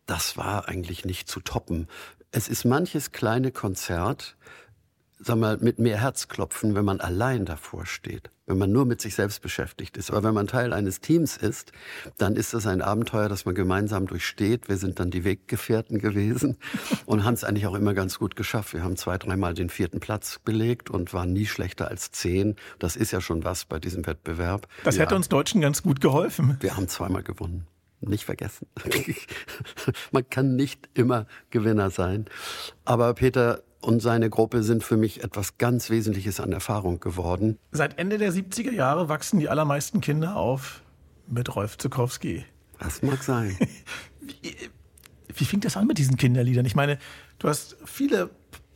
Das war eigentlich nicht zu toppen. Es ist manches kleine Konzert, sag mal, mit mehr Herzklopfen, wenn man allein davor steht, wenn man nur mit sich selbst beschäftigt ist. Aber wenn man Teil eines Teams ist, dann ist das ein Abenteuer, das man gemeinsam durchsteht. Wir sind dann die Weggefährten gewesen *laughs* und haben es eigentlich auch immer ganz gut geschafft. Wir haben zwei, dreimal den vierten Platz belegt und waren nie schlechter als zehn. Das ist ja schon was bei diesem Wettbewerb. Das ja. hätte uns Deutschen ganz gut geholfen. Wir haben zweimal gewonnen nicht vergessen. *laughs* Man kann nicht immer Gewinner sein. Aber Peter, und seine Gruppe sind für mich etwas ganz Wesentliches an Erfahrung geworden. Seit Ende der 70er Jahre wachsen die allermeisten Kinder auf mit Rolf Zukowski. Das mag sein. *laughs* wie, wie fing das an mit diesen Kinderliedern? Ich meine, du hast viele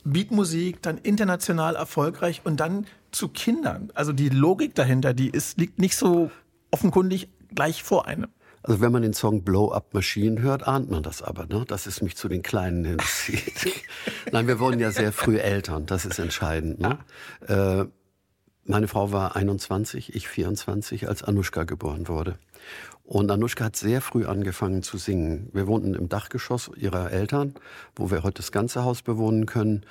Beatmusik, dann international erfolgreich und dann zu Kindern. Also die Logik dahinter, die ist, liegt nicht so offenkundig gleich vor einem. Also wenn man den Song Blow Up Machine hört, ahnt man das aber, ne? dass es mich zu den Kleinen hinzieht. *laughs* Nein, wir wurden ja sehr früh Eltern, das ist entscheidend. Ne? Ja. Äh, meine Frau war 21, ich 24, als Anushka geboren wurde. Und Anushka hat sehr früh angefangen zu singen. Wir wohnten im Dachgeschoss ihrer Eltern, wo wir heute das ganze Haus bewohnen können.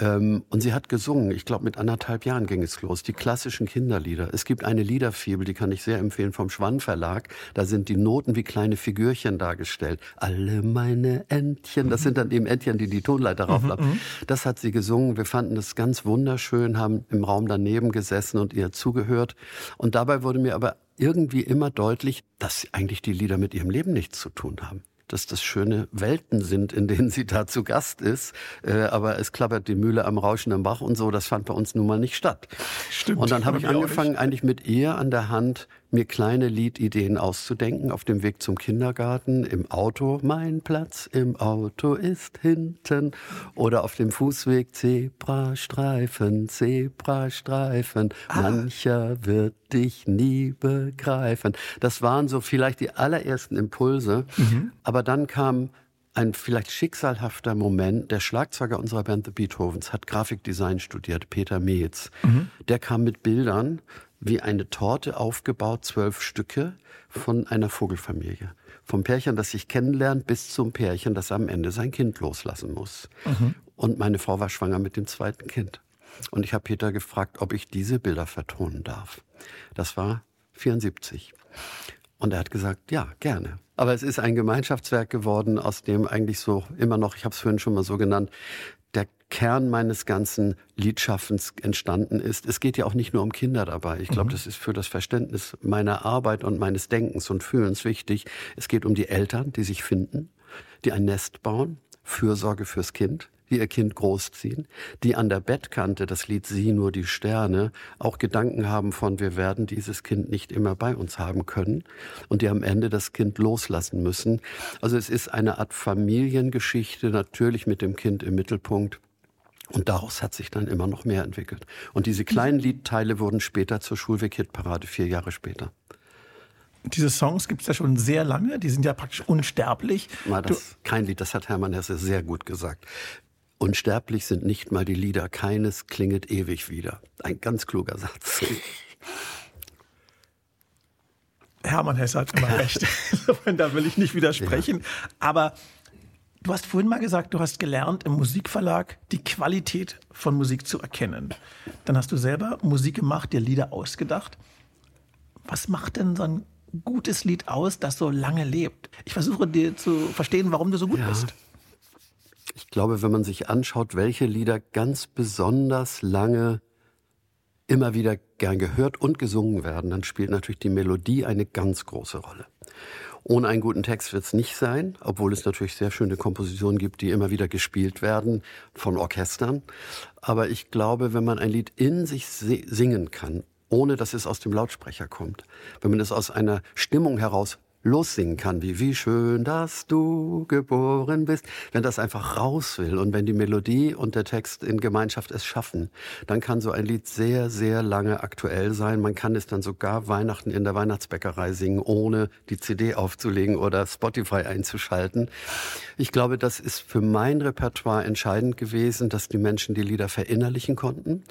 Ähm, und sie hat gesungen. Ich glaube, mit anderthalb Jahren ging es los. Die klassischen Kinderlieder. Es gibt eine Liederfibel, die kann ich sehr empfehlen, vom Schwann Verlag. Da sind die Noten wie kleine Figürchen dargestellt. Alle meine Entchen. Das sind dann eben Entchen, die die Tonleiter mhm, rauflappen. Mhm. Das hat sie gesungen. Wir fanden das ganz wunderschön, haben im Raum daneben gesessen und ihr zugehört. Und dabei wurde mir aber irgendwie immer deutlich, dass eigentlich die Lieder mit ihrem Leben nichts zu tun haben dass das schöne Welten sind, in denen sie da zu Gast ist. Äh, aber es klappert die Mühle am rauschenden Bach und so. Das fand bei uns nun mal nicht statt. Stimmt. Und dann habe ich angefangen, eigentlich mit ihr an der Hand mir kleine Liedideen auszudenken auf dem Weg zum Kindergarten, im Auto, mein Platz im Auto ist hinten oder auf dem Fußweg Zebrastreifen, Zebrastreifen, ah. mancher wird dich nie begreifen. Das waren so vielleicht die allerersten Impulse, mhm. aber dann kam ein vielleicht schicksalhafter Moment. Der Schlagzeuger unserer Band The Beethovens hat Grafikdesign studiert, Peter Meetz. Mhm. Der kam mit Bildern wie eine Torte aufgebaut, zwölf Stücke von einer Vogelfamilie. Vom Pärchen, das sich kennenlernt, bis zum Pärchen, das am Ende sein Kind loslassen muss. Mhm. Und meine Frau war schwanger mit dem zweiten Kind. Und ich habe Peter gefragt, ob ich diese Bilder vertonen darf. Das war 74. Und er hat gesagt, ja, gerne. Aber es ist ein Gemeinschaftswerk geworden, aus dem eigentlich so immer noch, ich habe es vorhin schon mal so genannt, der Kern meines ganzen Liedschaffens entstanden ist. Es geht ja auch nicht nur um Kinder dabei. Ich glaube, mhm. das ist für das Verständnis meiner Arbeit und meines Denkens und Fühlens wichtig. Es geht um die Eltern, die sich finden, die ein Nest bauen, Fürsorge fürs Kind die ihr Kind großziehen, die an der Bettkante, das Lied Sie nur die Sterne, auch Gedanken haben von, wir werden dieses Kind nicht immer bei uns haben können und die am Ende das Kind loslassen müssen. Also es ist eine Art Familiengeschichte, natürlich mit dem Kind im Mittelpunkt. Und daraus hat sich dann immer noch mehr entwickelt. Und diese kleinen Liedteile wurden später zur Schulweg-Hit-Parade, vier Jahre später. Diese Songs gibt es ja schon sehr lange, die sind ja praktisch unsterblich. Na, das, kein Lied, das hat Hermann Hesse sehr gut gesagt. Unsterblich sind nicht mal die Lieder, keines klinget ewig wieder. Ein ganz kluger Satz. *laughs* Hermann Hesse hat immer *laughs* recht. *laughs* da will ich nicht widersprechen. Ja. Aber du hast vorhin mal gesagt, du hast gelernt, im Musikverlag die Qualität von Musik zu erkennen. Dann hast du selber Musik gemacht, dir Lieder ausgedacht. Was macht denn so ein gutes Lied aus, das so lange lebt? Ich versuche dir zu verstehen, warum du so gut ja. bist. Ich glaube, wenn man sich anschaut, welche Lieder ganz besonders lange immer wieder gern gehört und gesungen werden, dann spielt natürlich die Melodie eine ganz große Rolle. Ohne einen guten Text wird es nicht sein, obwohl es natürlich sehr schöne Kompositionen gibt, die immer wieder gespielt werden von Orchestern. Aber ich glaube, wenn man ein Lied in sich singen kann, ohne dass es aus dem Lautsprecher kommt, wenn man es aus einer Stimmung heraus lossingen kann, wie wie schön, dass du geboren bist, wenn das einfach raus will und wenn die Melodie und der Text in Gemeinschaft es schaffen, dann kann so ein Lied sehr, sehr lange aktuell sein. Man kann es dann sogar Weihnachten in der Weihnachtsbäckerei singen, ohne die CD aufzulegen oder Spotify einzuschalten. Ich glaube, das ist für mein Repertoire entscheidend gewesen, dass die Menschen die Lieder verinnerlichen konnten,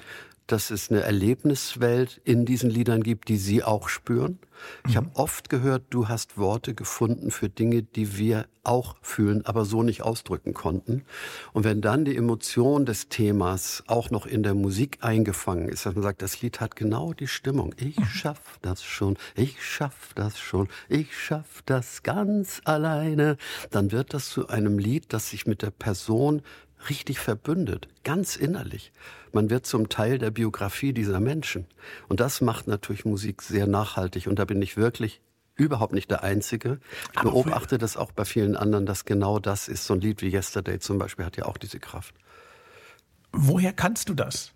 dass es eine Erlebniswelt in diesen Liedern gibt, die sie auch spüren. Ich mhm. habe oft gehört, du hast Worte gefunden für Dinge, die wir auch fühlen, aber so nicht ausdrücken konnten. Und wenn dann die Emotion des Themas auch noch in der Musik eingefangen ist, dass man sagt, das Lied hat genau die Stimmung. Ich mhm. schaff das schon, ich schaff das schon, ich schaff das ganz alleine, dann wird das zu einem Lied, das sich mit der Person richtig verbündet, ganz innerlich. Man wird zum Teil der Biografie dieser Menschen. Und das macht natürlich Musik sehr nachhaltig. Und da bin ich wirklich überhaupt nicht der Einzige. Ich beobachte das auch bei vielen anderen, dass genau das ist. So ein Lied wie Yesterday zum Beispiel hat ja auch diese Kraft. Woher kannst du das?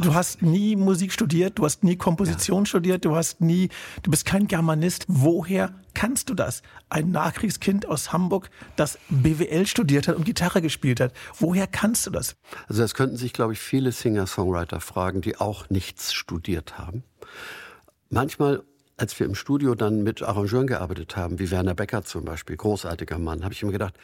Du hast nie Musik studiert, du hast nie Komposition ja. studiert, du hast nie, du bist kein Germanist. Woher kannst du das? Ein Nachkriegskind aus Hamburg, das BWL studiert hat und Gitarre gespielt hat. Woher kannst du das? Also das könnten sich, glaube ich, viele Singer-Songwriter fragen, die auch nichts studiert haben. Manchmal als wir im Studio dann mit Arrangeuren gearbeitet haben, wie Werner Becker zum Beispiel, großartiger Mann, habe ich immer gedacht,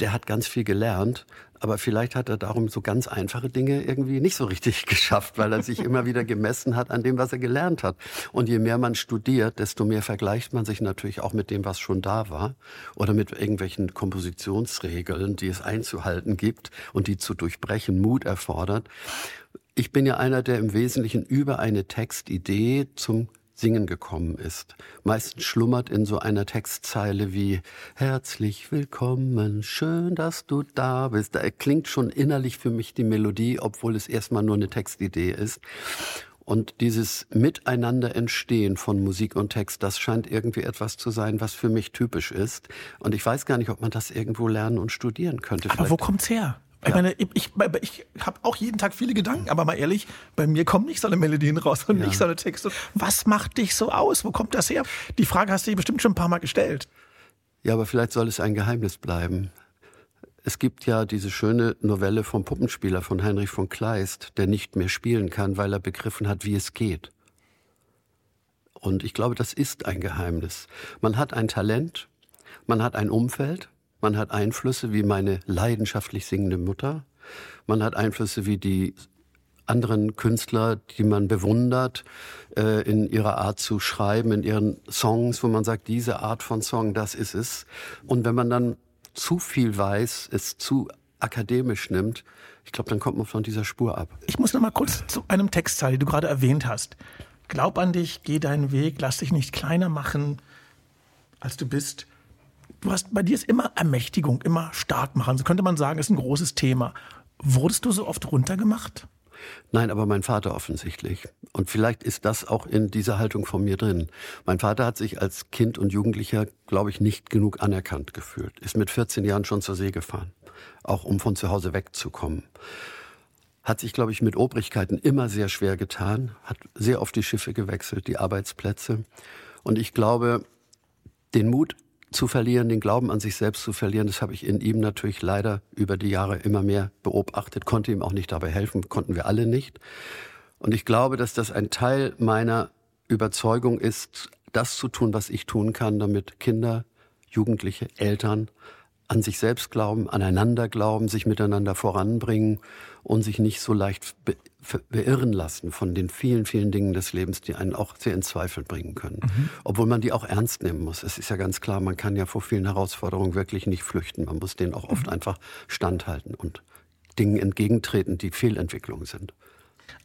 der hat ganz viel gelernt, aber vielleicht hat er darum so ganz einfache Dinge irgendwie nicht so richtig *laughs* geschafft, weil er sich immer wieder gemessen hat an dem, was er gelernt hat. Und je mehr man studiert, desto mehr vergleicht man sich natürlich auch mit dem, was schon da war oder mit irgendwelchen Kompositionsregeln, die es einzuhalten gibt und die zu durchbrechen Mut erfordert. Ich bin ja einer, der im Wesentlichen über eine Textidee zum Singen gekommen ist. Meistens schlummert in so einer Textzeile wie Herzlich willkommen, schön, dass du da bist. Da klingt schon innerlich für mich die Melodie, obwohl es erstmal nur eine Textidee ist. Und dieses Miteinander entstehen von Musik und Text, das scheint irgendwie etwas zu sein, was für mich typisch ist. Und ich weiß gar nicht, ob man das irgendwo lernen und studieren könnte. Aber Vielleicht. wo kommt's her? Ich meine, ich, ich, ich habe auch jeden Tag viele Gedanken, aber mal ehrlich, bei mir kommen nicht so eine Melodien raus und nicht so eine Texte. Was macht dich so aus? Wo kommt das her? Die Frage hast du dir bestimmt schon ein paar Mal gestellt. Ja, aber vielleicht soll es ein Geheimnis bleiben. Es gibt ja diese schöne Novelle vom Puppenspieler von Heinrich von Kleist, der nicht mehr spielen kann, weil er begriffen hat, wie es geht. Und ich glaube, das ist ein Geheimnis. Man hat ein Talent, man hat ein Umfeld, man hat Einflüsse wie meine leidenschaftlich singende Mutter. Man hat Einflüsse wie die anderen Künstler, die man bewundert, äh, in ihrer Art zu schreiben, in ihren Songs, wo man sagt, diese Art von Song, das ist es. Und wenn man dann zu viel weiß, es zu akademisch nimmt, ich glaube, dann kommt man von dieser Spur ab. Ich muss noch mal kurz zu einem Textteil, den du gerade erwähnt hast. Glaub an dich, geh deinen Weg, lass dich nicht kleiner machen. als du bist. Du hast, bei dir ist immer Ermächtigung, immer stark machen. So könnte man sagen, ist ein großes Thema. Wurdest du so oft runtergemacht? Nein, aber mein Vater offensichtlich. Und vielleicht ist das auch in dieser Haltung von mir drin. Mein Vater hat sich als Kind und Jugendlicher, glaube ich, nicht genug anerkannt gefühlt. Ist mit 14 Jahren schon zur See gefahren. Auch um von zu Hause wegzukommen. Hat sich, glaube ich, mit Obrigkeiten immer sehr schwer getan. Hat sehr oft die Schiffe gewechselt, die Arbeitsplätze. Und ich glaube, den Mut zu verlieren, den Glauben an sich selbst zu verlieren, das habe ich in ihm natürlich leider über die Jahre immer mehr beobachtet, konnte ihm auch nicht dabei helfen, konnten wir alle nicht. Und ich glaube, dass das ein Teil meiner Überzeugung ist, das zu tun, was ich tun kann, damit Kinder, Jugendliche, Eltern an sich selbst glauben, aneinander glauben, sich miteinander voranbringen und sich nicht so leicht be beirren lassen von den vielen, vielen Dingen des Lebens, die einen auch sehr in Zweifel bringen können. Mhm. Obwohl man die auch ernst nehmen muss. Es ist ja ganz klar, man kann ja vor vielen Herausforderungen wirklich nicht flüchten. Man muss denen auch oft mhm. einfach standhalten und Dingen entgegentreten, die Fehlentwicklungen sind.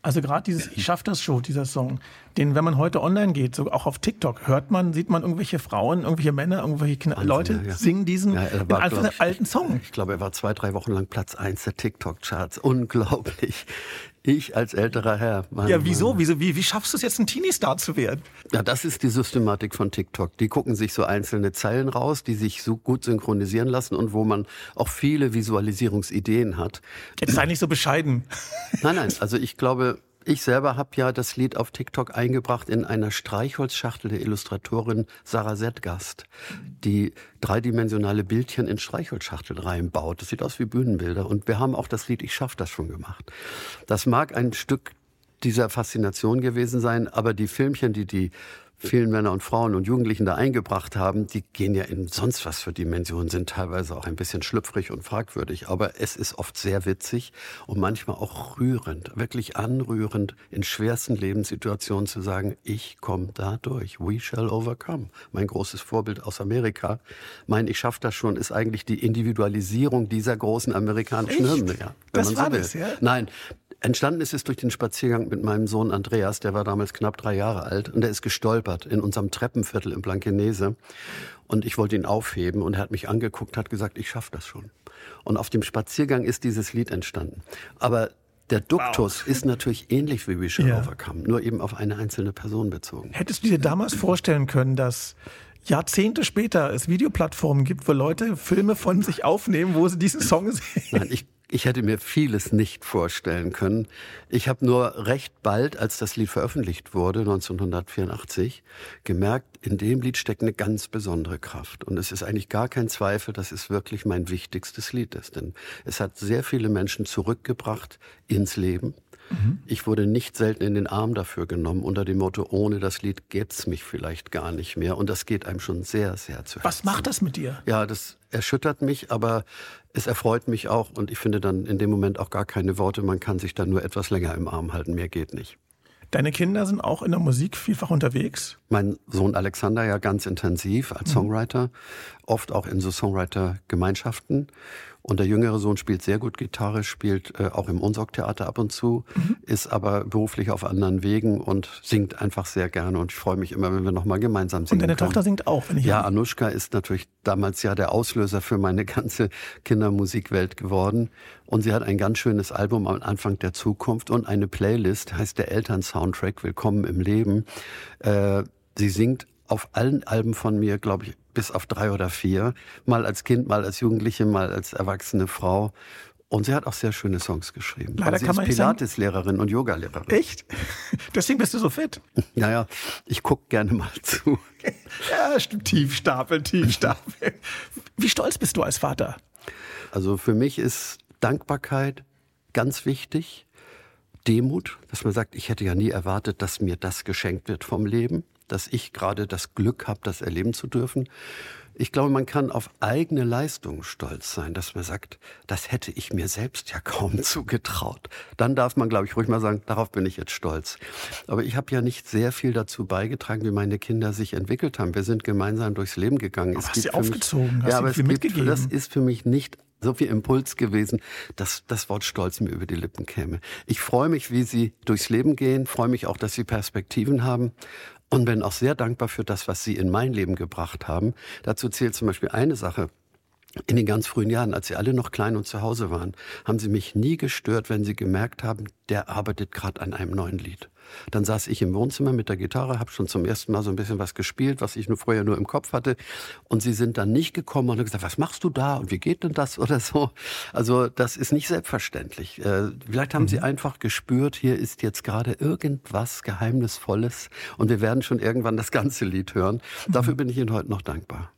Also gerade dieses Ich schaff das schon, dieser Song, den, wenn man heute online geht, so auch auf TikTok, hört man, sieht man irgendwelche Frauen, irgendwelche Männer, irgendwelche Kinder, Wahnsinn, Leute ja, singen diesen ja, war, alten, ich, alten Song. Ich glaube, er war zwei, drei Wochen lang Platz eins der TikTok-Charts. Unglaublich. Ich als älterer Herr. Mann, ja, wieso? Wieso wie, wie schaffst du es jetzt, ein Teenie-Star zu werden? Ja, das ist die Systematik von TikTok. Die gucken sich so einzelne Zeilen raus, die sich so gut synchronisieren lassen und wo man auch viele Visualisierungsideen hat. Jetzt sei nicht so bescheiden. Nein, nein, also ich glaube, ich selber habe ja das Lied auf TikTok eingebracht in einer Streichholzschachtel der Illustratorin Sarah Sedgast, die dreidimensionale Bildchen in Streichholzschachteln reinbaut. Das sieht aus wie Bühnenbilder. Und wir haben auch das Lied Ich schaff das schon gemacht. Das mag ein Stück dieser Faszination gewesen sein, aber die Filmchen, die die vielen Männer und Frauen und Jugendlichen da eingebracht haben, die gehen ja in sonst was für Dimensionen, sind teilweise auch ein bisschen schlüpfrig und fragwürdig. Aber es ist oft sehr witzig und manchmal auch rührend, wirklich anrührend, in schwersten Lebenssituationen zu sagen, ich komme da durch. We shall overcome. Mein großes Vorbild aus Amerika. Mein Ich schaff das schon ist eigentlich die Individualisierung dieser großen amerikanischen Echt? Hymne. Ja, das so war will. das, ja? Nein, Entstanden ist es durch den Spaziergang mit meinem Sohn Andreas, der war damals knapp drei Jahre alt und der ist gestolpert in unserem Treppenviertel in Blankenese. Und ich wollte ihn aufheben und er hat mich angeguckt, hat gesagt, ich schaffe das schon. Und auf dem Spaziergang ist dieses Lied entstanden. Aber der Duktus wow. ist natürlich ähnlich wie We Shall ja. Overcome, nur eben auf eine einzelne Person bezogen. Hättest du dir damals vorstellen können, dass Jahrzehnte später es Videoplattformen gibt, wo Leute Filme von sich aufnehmen, wo sie diesen Song sehen? Nein, ich ich hätte mir vieles nicht vorstellen können. Ich habe nur recht bald, als das Lied veröffentlicht wurde, 1984, gemerkt, in dem Lied steckt eine ganz besondere Kraft. Und es ist eigentlich gar kein Zweifel, dass es wirklich mein wichtigstes Lied ist. Denn es hat sehr viele Menschen zurückgebracht ins Leben. Mhm. Ich wurde nicht selten in den Arm dafür genommen, unter dem Motto, ohne das Lied gäb's mich vielleicht gar nicht mehr. Und das geht einem schon sehr, sehr zu Was macht das mit dir? Ja, das erschüttert mich, aber es erfreut mich auch und ich finde dann in dem Moment auch gar keine Worte. Man kann sich dann nur etwas länger im Arm halten, mehr geht nicht. Deine Kinder sind auch in der Musik vielfach unterwegs? Mein Sohn Alexander ja ganz intensiv als mhm. Songwriter, oft auch in so Songwriter-Gemeinschaften. Und der jüngere Sohn spielt sehr gut Gitarre, spielt äh, auch im Unsorg-Theater ab und zu, mhm. ist aber beruflich auf anderen Wegen und singt einfach sehr gerne. Und ich freue mich immer, wenn wir nochmal gemeinsam singen. Und deine können. Tochter singt auch, wenn ich Ja, Anushka ist natürlich damals ja der Auslöser für meine ganze Kindermusikwelt geworden. Und sie hat ein ganz schönes Album am Anfang der Zukunft und eine Playlist, heißt der Eltern-Soundtrack, Willkommen im Leben. Äh, sie singt auf allen Alben von mir, glaube ich, bis auf drei oder vier. Mal als Kind, mal als Jugendliche, mal als erwachsene Frau. Und sie hat auch sehr schöne Songs geschrieben. Leider sie kann ist Pilates-Lehrerin und Yoga-Lehrerin. Echt? *laughs* Deswegen bist du so fit? *laughs* Naja, ich gucke gerne mal zu. *laughs* ja, stimmt. Tief stapeln, tief stapeln. Wie stolz bist du als Vater? Also für mich ist Dankbarkeit ganz wichtig. Demut, dass man sagt, ich hätte ja nie erwartet, dass mir das geschenkt wird vom Leben dass ich gerade das Glück habe, das erleben zu dürfen. Ich glaube, man kann auf eigene Leistung stolz sein, dass man sagt, das hätte ich mir selbst ja *laughs* kaum zugetraut. Dann darf man, glaube ich, ruhig mal sagen, darauf bin ich jetzt stolz. Aber ich habe ja nicht sehr viel dazu beigetragen, wie meine Kinder sich entwickelt haben. Wir sind gemeinsam durchs Leben gegangen. Aber es hast sie aufgezogen, mich, hast ja, aber es gibt, das ist für mich nicht so viel Impuls gewesen, dass das Wort Stolz mir über die Lippen käme. Ich freue mich, wie sie durchs Leben gehen, freue mich auch, dass sie Perspektiven haben, und bin auch sehr dankbar für das, was Sie in mein Leben gebracht haben. Dazu zählt zum Beispiel eine Sache. In den ganz frühen Jahren, als sie alle noch klein und zu Hause waren, haben sie mich nie gestört, wenn sie gemerkt haben, der arbeitet gerade an einem neuen Lied. Dann saß ich im Wohnzimmer mit der Gitarre, habe schon zum ersten Mal so ein bisschen was gespielt, was ich nur vorher nur im Kopf hatte. Und sie sind dann nicht gekommen und haben gesagt, was machst du da und wie geht denn das *laughs* oder so. Also das ist nicht selbstverständlich. Äh, vielleicht haben mhm. sie einfach gespürt, hier ist jetzt gerade irgendwas Geheimnisvolles und wir werden schon irgendwann das ganze Lied hören. Mhm. Dafür bin ich Ihnen heute noch dankbar.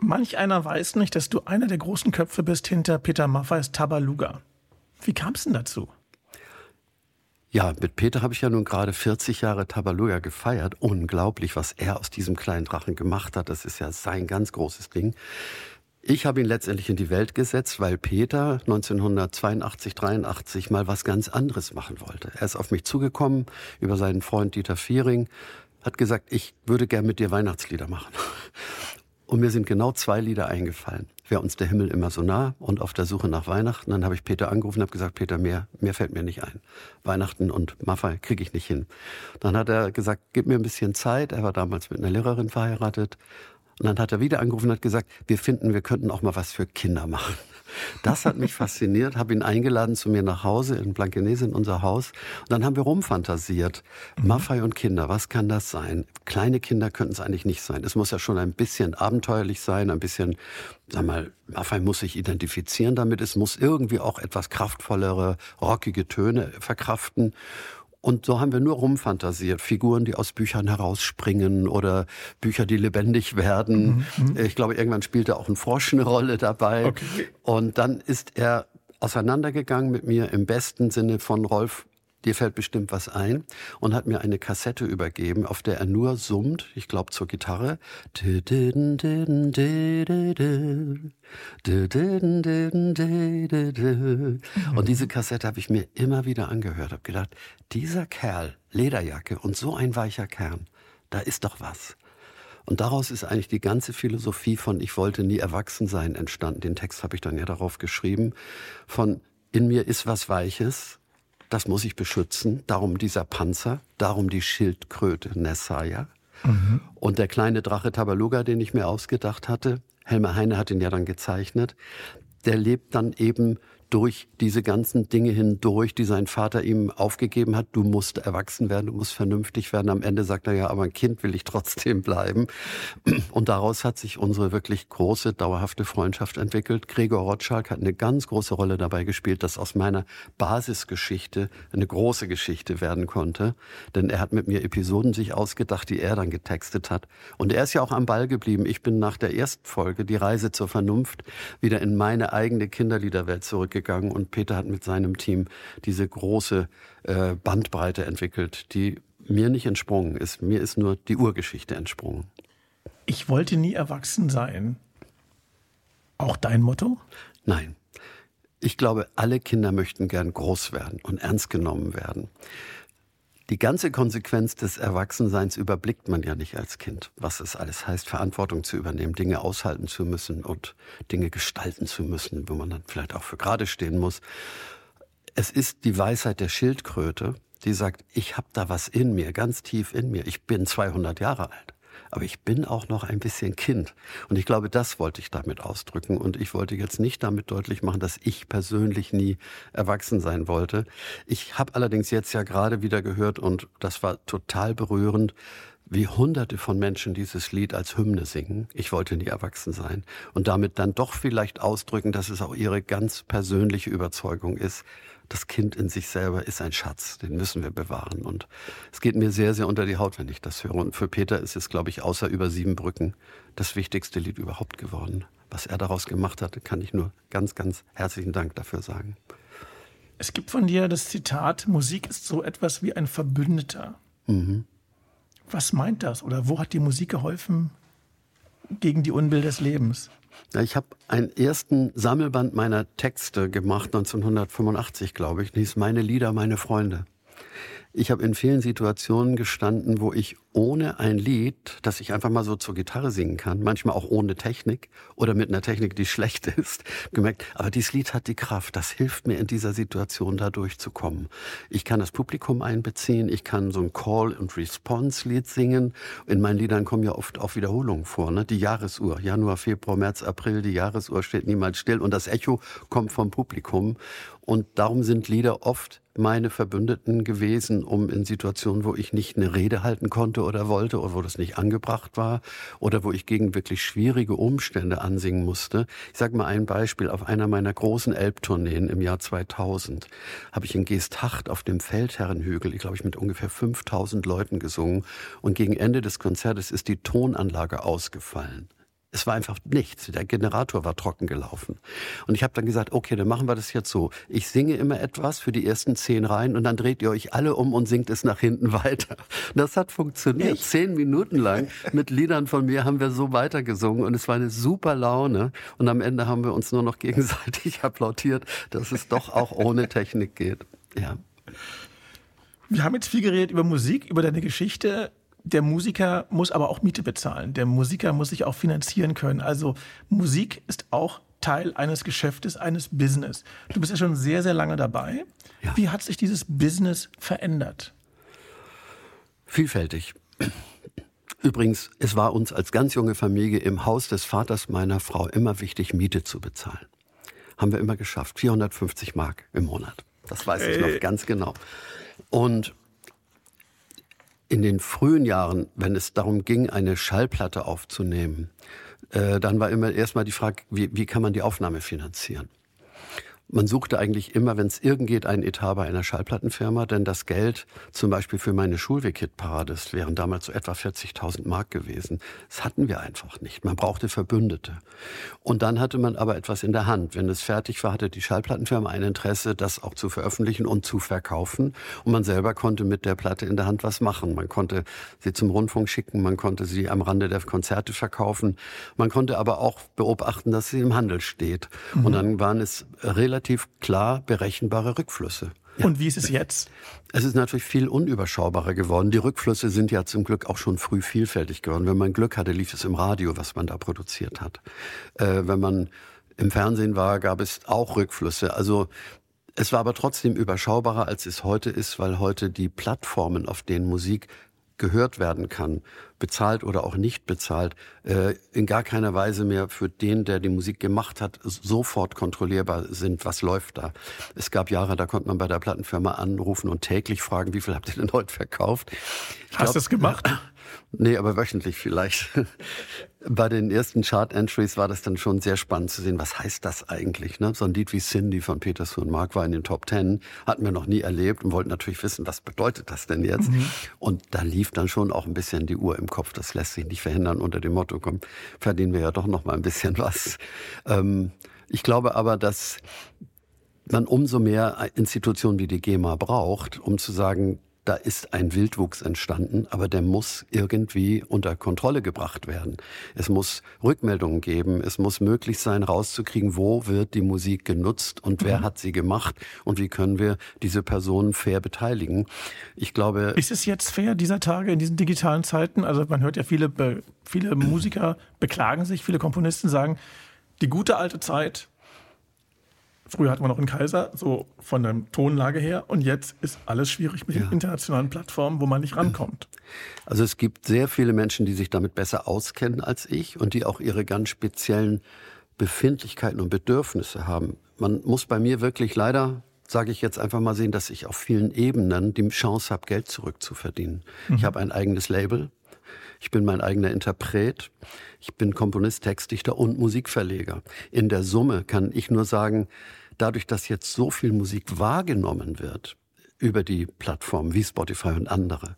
Manch einer weiß nicht, dass du einer der großen Köpfe bist hinter Peter Maffeis Tabaluga. Wie kam es denn dazu? Ja, mit Peter habe ich ja nun gerade 40 Jahre Tabaluga gefeiert. Unglaublich, was er aus diesem kleinen Drachen gemacht hat. Das ist ja sein ganz großes Ding. Ich habe ihn letztendlich in die Welt gesetzt, weil Peter 1982, 83 mal was ganz anderes machen wollte. Er ist auf mich zugekommen über seinen Freund Dieter Viering, hat gesagt, ich würde gern mit dir Weihnachtslieder machen. Und mir sind genau zwei Lieder eingefallen. Wäre uns der Himmel immer so nah und auf der Suche nach Weihnachten. Dann habe ich Peter angerufen und habe gesagt, Peter, mehr, mehr fällt mir nicht ein. Weihnachten und Maffei kriege ich nicht hin. Dann hat er gesagt, gib mir ein bisschen Zeit. Er war damals mit einer Lehrerin verheiratet. Und dann hat er wieder angerufen und hat gesagt, wir finden, wir könnten auch mal was für Kinder machen. Das hat mich fasziniert, habe ihn eingeladen zu mir nach Hause in Blankenese in unser Haus. Und dann haben wir rumfantasiert. Mhm. Maffei und Kinder, was kann das sein? Kleine Kinder könnten es eigentlich nicht sein. Es muss ja schon ein bisschen abenteuerlich sein, ein bisschen, sag mal, Maffei muss sich identifizieren damit. Es muss irgendwie auch etwas kraftvollere, rockige Töne verkraften. Und so haben wir nur rumfantasiert. Figuren, die aus Büchern herausspringen oder Bücher, die lebendig werden. Mhm, mhm. ich glaube, irgendwann spielte auch ein Frosch eine Rolle dabei. Okay. Und dann ist er auseinandergegangen mit mir im besten Sinne von Rolf dir fällt bestimmt was ein, und hat mir eine Kassette übergeben, auf der er nur summt, ich glaube zur Gitarre. Und diese Kassette habe ich mir immer wieder angehört, habe gedacht, dieser Kerl, Lederjacke und so ein weicher Kern, da ist doch was. Und daraus ist eigentlich die ganze Philosophie von Ich wollte nie erwachsen sein entstanden. Den Text habe ich dann ja darauf geschrieben. Von in mir ist was Weiches, das muss ich beschützen. Darum dieser Panzer, darum die Schildkröte Nessaya. Mhm. Und der kleine Drache Tabaluga, den ich mir ausgedacht hatte, Helmer Heine hat ihn ja dann gezeichnet, der lebt dann eben durch diese ganzen Dinge hindurch, die sein Vater ihm aufgegeben hat. Du musst erwachsen werden, du musst vernünftig werden. Am Ende sagt er ja, aber ein Kind will ich trotzdem bleiben. Und daraus hat sich unsere wirklich große, dauerhafte Freundschaft entwickelt. Gregor Rotschalk hat eine ganz große Rolle dabei gespielt, dass aus meiner Basisgeschichte eine große Geschichte werden konnte. Denn er hat mit mir Episoden sich ausgedacht, die er dann getextet hat. Und er ist ja auch am Ball geblieben. Ich bin nach der ersten Folge, die Reise zur Vernunft, wieder in meine eigene Kinderliederwelt zurückgegangen gegangen und Peter hat mit seinem Team diese große äh, Bandbreite entwickelt, die mir nicht entsprungen ist. Mir ist nur die Urgeschichte entsprungen. Ich wollte nie erwachsen sein. Auch dein Motto? Nein. Ich glaube, alle Kinder möchten gern groß werden und ernst genommen werden. Die ganze Konsequenz des Erwachsenseins überblickt man ja nicht als Kind. Was es alles heißt, Verantwortung zu übernehmen, Dinge aushalten zu müssen und Dinge gestalten zu müssen, wo man dann vielleicht auch für gerade stehen muss. Es ist die Weisheit der Schildkröte, die sagt, ich habe da was in mir, ganz tief in mir. Ich bin 200 Jahre alt aber ich bin auch noch ein bisschen Kind. Und ich glaube, das wollte ich damit ausdrücken. Und ich wollte jetzt nicht damit deutlich machen, dass ich persönlich nie erwachsen sein wollte. Ich habe allerdings jetzt ja gerade wieder gehört, und das war total berührend, wie hunderte von Menschen dieses Lied als Hymne singen. Ich wollte nie erwachsen sein. Und damit dann doch vielleicht ausdrücken, dass es auch ihre ganz persönliche Überzeugung ist, das Kind in sich selber ist ein Schatz, den müssen wir bewahren. Und es geht mir sehr, sehr unter die Haut, wenn ich das höre. Und für Peter ist es, glaube ich, außer über sieben Brücken das wichtigste Lied überhaupt geworden. Was er daraus gemacht hat, kann ich nur ganz, ganz herzlichen Dank dafür sagen. Es gibt von dir das Zitat, Musik ist so etwas wie ein Verbündeter. Mhm. Was meint das? Oder wo hat die Musik geholfen gegen die Unbill des Lebens? Ich habe einen ersten Sammelband meiner Texte gemacht, 1985, glaube ich. Das hieß Meine Lieder, meine Freunde. Ich habe in vielen Situationen gestanden, wo ich ohne ein Lied, das ich einfach mal so zur Gitarre singen kann, manchmal auch ohne Technik oder mit einer Technik, die *laughs* schlecht ist, gemerkt, aber dieses Lied hat die Kraft, das hilft mir in dieser Situation da durchzukommen. Ich kann das Publikum einbeziehen, ich kann so ein Call-and-Response-Lied singen. In meinen Liedern kommen ja oft auch Wiederholungen vor, ne? Die Jahresuhr, Januar, Februar, März, April, die Jahresuhr steht niemals still und das Echo kommt vom Publikum. Und darum sind Lieder oft meine Verbündeten gewesen, um in Situationen, wo ich nicht eine Rede halten konnte oder wollte oder wo das nicht angebracht war oder wo ich gegen wirklich schwierige Umstände ansingen musste. Ich sage mal ein Beispiel. Auf einer meiner großen Elbtourneen im Jahr 2000 habe ich in Geesthacht auf dem Feldherrenhügel, ich glaube ich mit ungefähr 5000 Leuten gesungen und gegen Ende des Konzertes ist die Tonanlage ausgefallen. Es war einfach nichts. Der Generator war trocken gelaufen. Und ich habe dann gesagt, okay, dann machen wir das jetzt so. Ich singe immer etwas für die ersten zehn Reihen und dann dreht ihr euch alle um und singt es nach hinten *laughs* weiter. Das hat funktioniert. Ich? Zehn Minuten lang mit Liedern von mir haben wir so weitergesungen und es war eine super Laune. Und am Ende haben wir uns nur noch gegenseitig *laughs* applaudiert, dass es doch auch ohne Technik geht. Ja. Wir haben jetzt viel geredet über Musik, über deine Geschichte der Musiker muss aber auch Miete bezahlen. Der Musiker muss sich auch finanzieren können. Also Musik ist auch Teil eines Geschäftes, eines Business. Du bist ja schon sehr, sehr lange dabei. Ja. Wie hat sich dieses Business verändert? Vielfältig. Übrigens, es war uns als ganz junge Familie im Haus des Vaters meiner Frau immer wichtig, Miete zu bezahlen. Haben wir immer geschafft. 450 Mark im Monat. Das weiß ich noch ganz genau. Und in den frühen Jahren, wenn es darum ging, eine Schallplatte aufzunehmen, äh, dann war immer erstmal die Frage, wie, wie kann man die Aufnahme finanzieren? Man suchte eigentlich immer, wenn es irgend geht, einen Etat bei einer Schallplattenfirma, denn das Geld zum Beispiel für meine Schulweg-Hit-Parade, wären damals so etwa 40.000 Mark gewesen. Das hatten wir einfach nicht. Man brauchte Verbündete. Und dann hatte man aber etwas in der Hand. Wenn es fertig war, hatte die Schallplattenfirma ein Interesse, das auch zu veröffentlichen und zu verkaufen. Und man selber konnte mit der Platte in der Hand was machen. Man konnte sie zum Rundfunk schicken, man konnte sie am Rande der Konzerte verkaufen. Man konnte aber auch beobachten, dass sie im Handel steht. Mhm. Und dann waren es relativ relativ klar berechenbare Rückflüsse. Ja. Und wie ist es jetzt? Es ist natürlich viel unüberschaubarer geworden. Die Rückflüsse sind ja zum Glück auch schon früh vielfältig geworden. Wenn man Glück hatte, lief es im Radio, was man da produziert hat. Äh, wenn man im Fernsehen war, gab es auch Rückflüsse. Also es war aber trotzdem überschaubarer, als es heute ist, weil heute die Plattformen, auf denen Musik gehört werden kann, bezahlt oder auch nicht bezahlt, äh, in gar keiner Weise mehr für den, der die Musik gemacht hat, sofort kontrollierbar sind, was läuft da. Es gab Jahre, da konnte man bei der Plattenfirma anrufen und täglich fragen, wie viel habt ihr denn heute verkauft? Ich Hast du es gemacht? *laughs* Nee, aber wöchentlich vielleicht. *laughs* Bei den ersten Chart-Entries war das dann schon sehr spannend zu sehen, was heißt das eigentlich? Ne? So ein Lied wie Cindy von Peters und Mark war in den Top Ten, hatten wir noch nie erlebt und wollten natürlich wissen, was bedeutet das denn jetzt? Mhm. Und da lief dann schon auch ein bisschen die Uhr im Kopf. Das lässt sich nicht verhindern unter dem Motto, komm, verdienen wir ja doch noch mal ein bisschen *laughs* was. Ähm, ich glaube aber, dass man umso mehr Institutionen wie die GEMA braucht, um zu sagen, da ist ein Wildwuchs entstanden, aber der muss irgendwie unter Kontrolle gebracht werden. Es muss Rückmeldungen geben, es muss möglich sein, rauszukriegen, wo wird die Musik genutzt und wer mhm. hat sie gemacht und wie können wir diese Personen fair beteiligen. Ich glaube. Ist es jetzt fair dieser Tage in diesen digitalen Zeiten? Also man hört ja viele, viele Musiker beklagen sich, viele Komponisten sagen, die gute alte Zeit, Früher hatten wir noch einen Kaiser, so von der Tonlage her. Und jetzt ist alles schwierig mit ja. den internationalen Plattformen, wo man nicht rankommt. Also es gibt sehr viele Menschen, die sich damit besser auskennen als ich und die auch ihre ganz speziellen Befindlichkeiten und Bedürfnisse haben. Man muss bei mir wirklich leider sage ich jetzt einfach mal sehen, dass ich auf vielen Ebenen die Chance habe, Geld zurückzuverdienen. Mhm. Ich habe ein eigenes Label. Ich bin mein eigener Interpret. Ich bin Komponist, Textdichter und Musikverleger. In der Summe kann ich nur sagen, dadurch, dass jetzt so viel Musik wahrgenommen wird über die Plattformen wie Spotify und andere,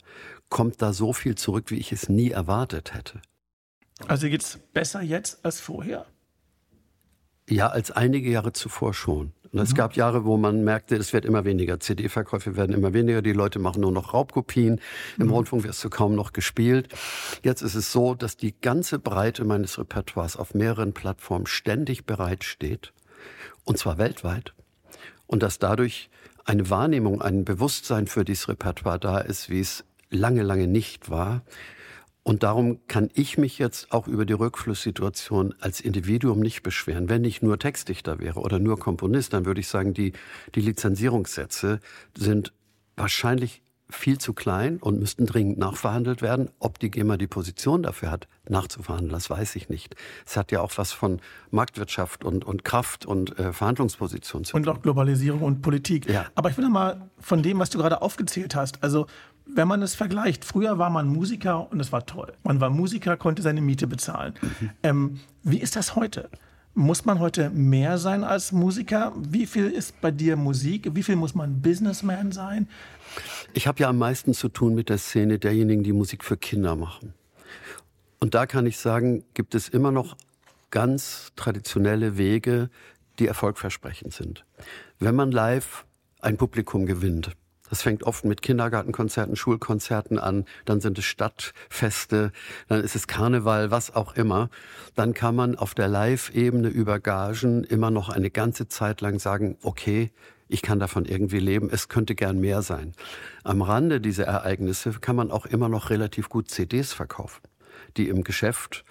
kommt da so viel zurück, wie ich es nie erwartet hätte. Also geht's besser jetzt als vorher? Ja, als einige Jahre zuvor schon. Und es mhm. gab Jahre, wo man merkte, es wird immer weniger. CD-Verkäufe werden immer weniger. Die Leute machen nur noch Raubkopien. Im mhm. Rundfunk wirst du kaum noch gespielt. Jetzt ist es so, dass die ganze Breite meines Repertoires auf mehreren Plattformen ständig bereitsteht und zwar weltweit. Und dass dadurch eine Wahrnehmung, ein Bewusstsein für dieses Repertoire da ist, wie es lange, lange nicht war. Und darum kann ich mich jetzt auch über die Rückflusssituation als Individuum nicht beschweren. Wenn ich nur Textdichter wäre oder nur Komponist, dann würde ich sagen, die, die Lizenzierungssätze sind wahrscheinlich viel zu klein und müssten dringend nachverhandelt werden. Ob die GEMA die Position dafür hat, nachzuverhandeln, das weiß ich nicht. Es hat ja auch was von Marktwirtschaft und, und Kraft und äh, Verhandlungsposition zu tun. Und auch Globalisierung und Politik. Ja. Aber ich will noch mal von dem, was du gerade aufgezählt hast, also wenn man es vergleicht, früher war man Musiker und es war toll. Man war Musiker, konnte seine Miete bezahlen. Mhm. Ähm, wie ist das heute? Muss man heute mehr sein als Musiker? Wie viel ist bei dir Musik? Wie viel muss man Businessman sein? Ich habe ja am meisten zu tun mit der Szene derjenigen, die Musik für Kinder machen. Und da kann ich sagen, gibt es immer noch ganz traditionelle Wege, die erfolgversprechend sind. Wenn man live ein Publikum gewinnt, das fängt oft mit Kindergartenkonzerten, Schulkonzerten an, dann sind es Stadtfeste, dann ist es Karneval, was auch immer. Dann kann man auf der Live-Ebene über Gagen immer noch eine ganze Zeit lang sagen, okay, ich kann davon irgendwie leben, es könnte gern mehr sein. Am Rande dieser Ereignisse kann man auch immer noch relativ gut CDs verkaufen, die im Geschäft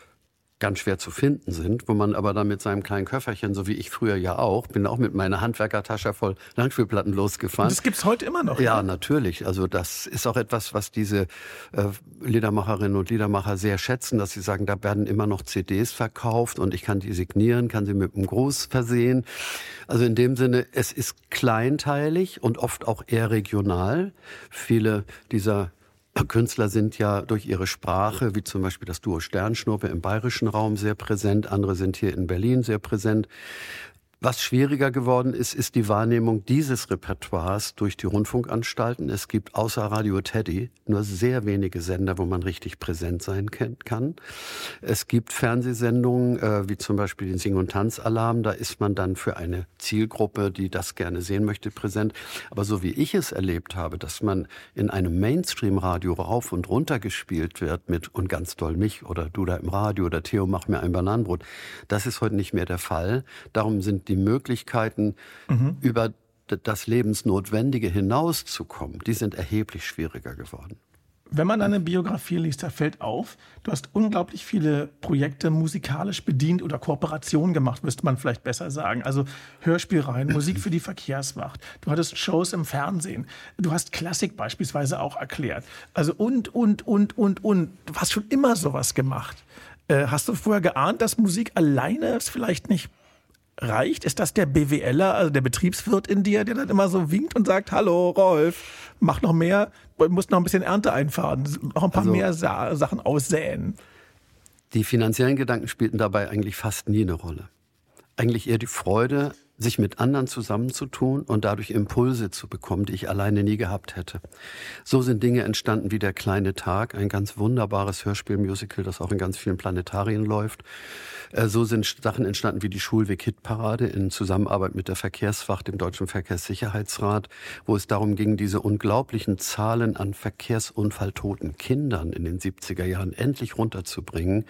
ganz schwer zu finden sind, wo man aber dann mit seinem kleinen Köfferchen, so wie ich früher ja auch, bin auch mit meiner Handwerkertasche voll Langspielplatten losgefahren. Und das gibt's heute immer noch. Ja, ne? natürlich. Also das ist auch etwas, was diese äh, Liedermacherinnen und Liedermacher sehr schätzen, dass sie sagen, da werden immer noch CDs verkauft und ich kann die signieren, kann sie mit einem Gruß versehen. Also in dem Sinne, es ist kleinteilig und oft auch eher regional. Viele dieser Künstler sind ja durch ihre Sprache, wie zum Beispiel das Duo Sternschnuppe im bayerischen Raum sehr präsent, andere sind hier in Berlin sehr präsent. Was schwieriger geworden ist, ist die Wahrnehmung dieses Repertoires durch die Rundfunkanstalten. Es gibt außer Radio Teddy nur sehr wenige Sender, wo man richtig präsent sein kann. Es gibt Fernsehsendungen, äh, wie zum Beispiel den Sing- und Tanzalarm. Da ist man dann für eine Zielgruppe, die das gerne sehen möchte, präsent. Aber so wie ich es erlebt habe, dass man in einem Mainstream-Radio rauf und runter gespielt wird mit und ganz doll mich oder du da im Radio oder Theo mach mir ein Bananenbrot, das ist heute nicht mehr der Fall. Darum sind die Möglichkeiten, mhm. über das Lebensnotwendige hinauszukommen, die sind erheblich schwieriger geworden. Wenn man deine Biografie liest, da fällt auf, du hast unglaublich viele Projekte musikalisch bedient oder Kooperationen gemacht, müsste man vielleicht besser sagen. Also Hörspielreihen, *clears throat* Musik für die Verkehrswacht. Du hattest Shows im Fernsehen. Du hast Klassik beispielsweise auch erklärt. Also und, und, und, und, und. Du hast schon immer sowas gemacht. Äh, hast du vorher geahnt, dass Musik alleine es vielleicht nicht reicht? Ist das der BWLer, also der Betriebswirt in dir, der dann immer so winkt und sagt, hallo Rolf, mach noch mehr, muss noch ein bisschen Ernte einfahren, noch ein paar also, mehr Sa Sachen aussäen? Die finanziellen Gedanken spielten dabei eigentlich fast nie eine Rolle. Eigentlich eher die Freude sich mit anderen zusammenzutun und dadurch Impulse zu bekommen, die ich alleine nie gehabt hätte. So sind Dinge entstanden wie Der kleine Tag, ein ganz wunderbares Hörspielmusical, das auch in ganz vielen Planetarien läuft. Äh, so sind Sachen entstanden wie die Schulweg-Hitparade in Zusammenarbeit mit der Verkehrswacht, dem Deutschen Verkehrssicherheitsrat, wo es darum ging, diese unglaublichen Zahlen an Verkehrsunfalltoten Kindern in den 70er Jahren endlich runterzubringen.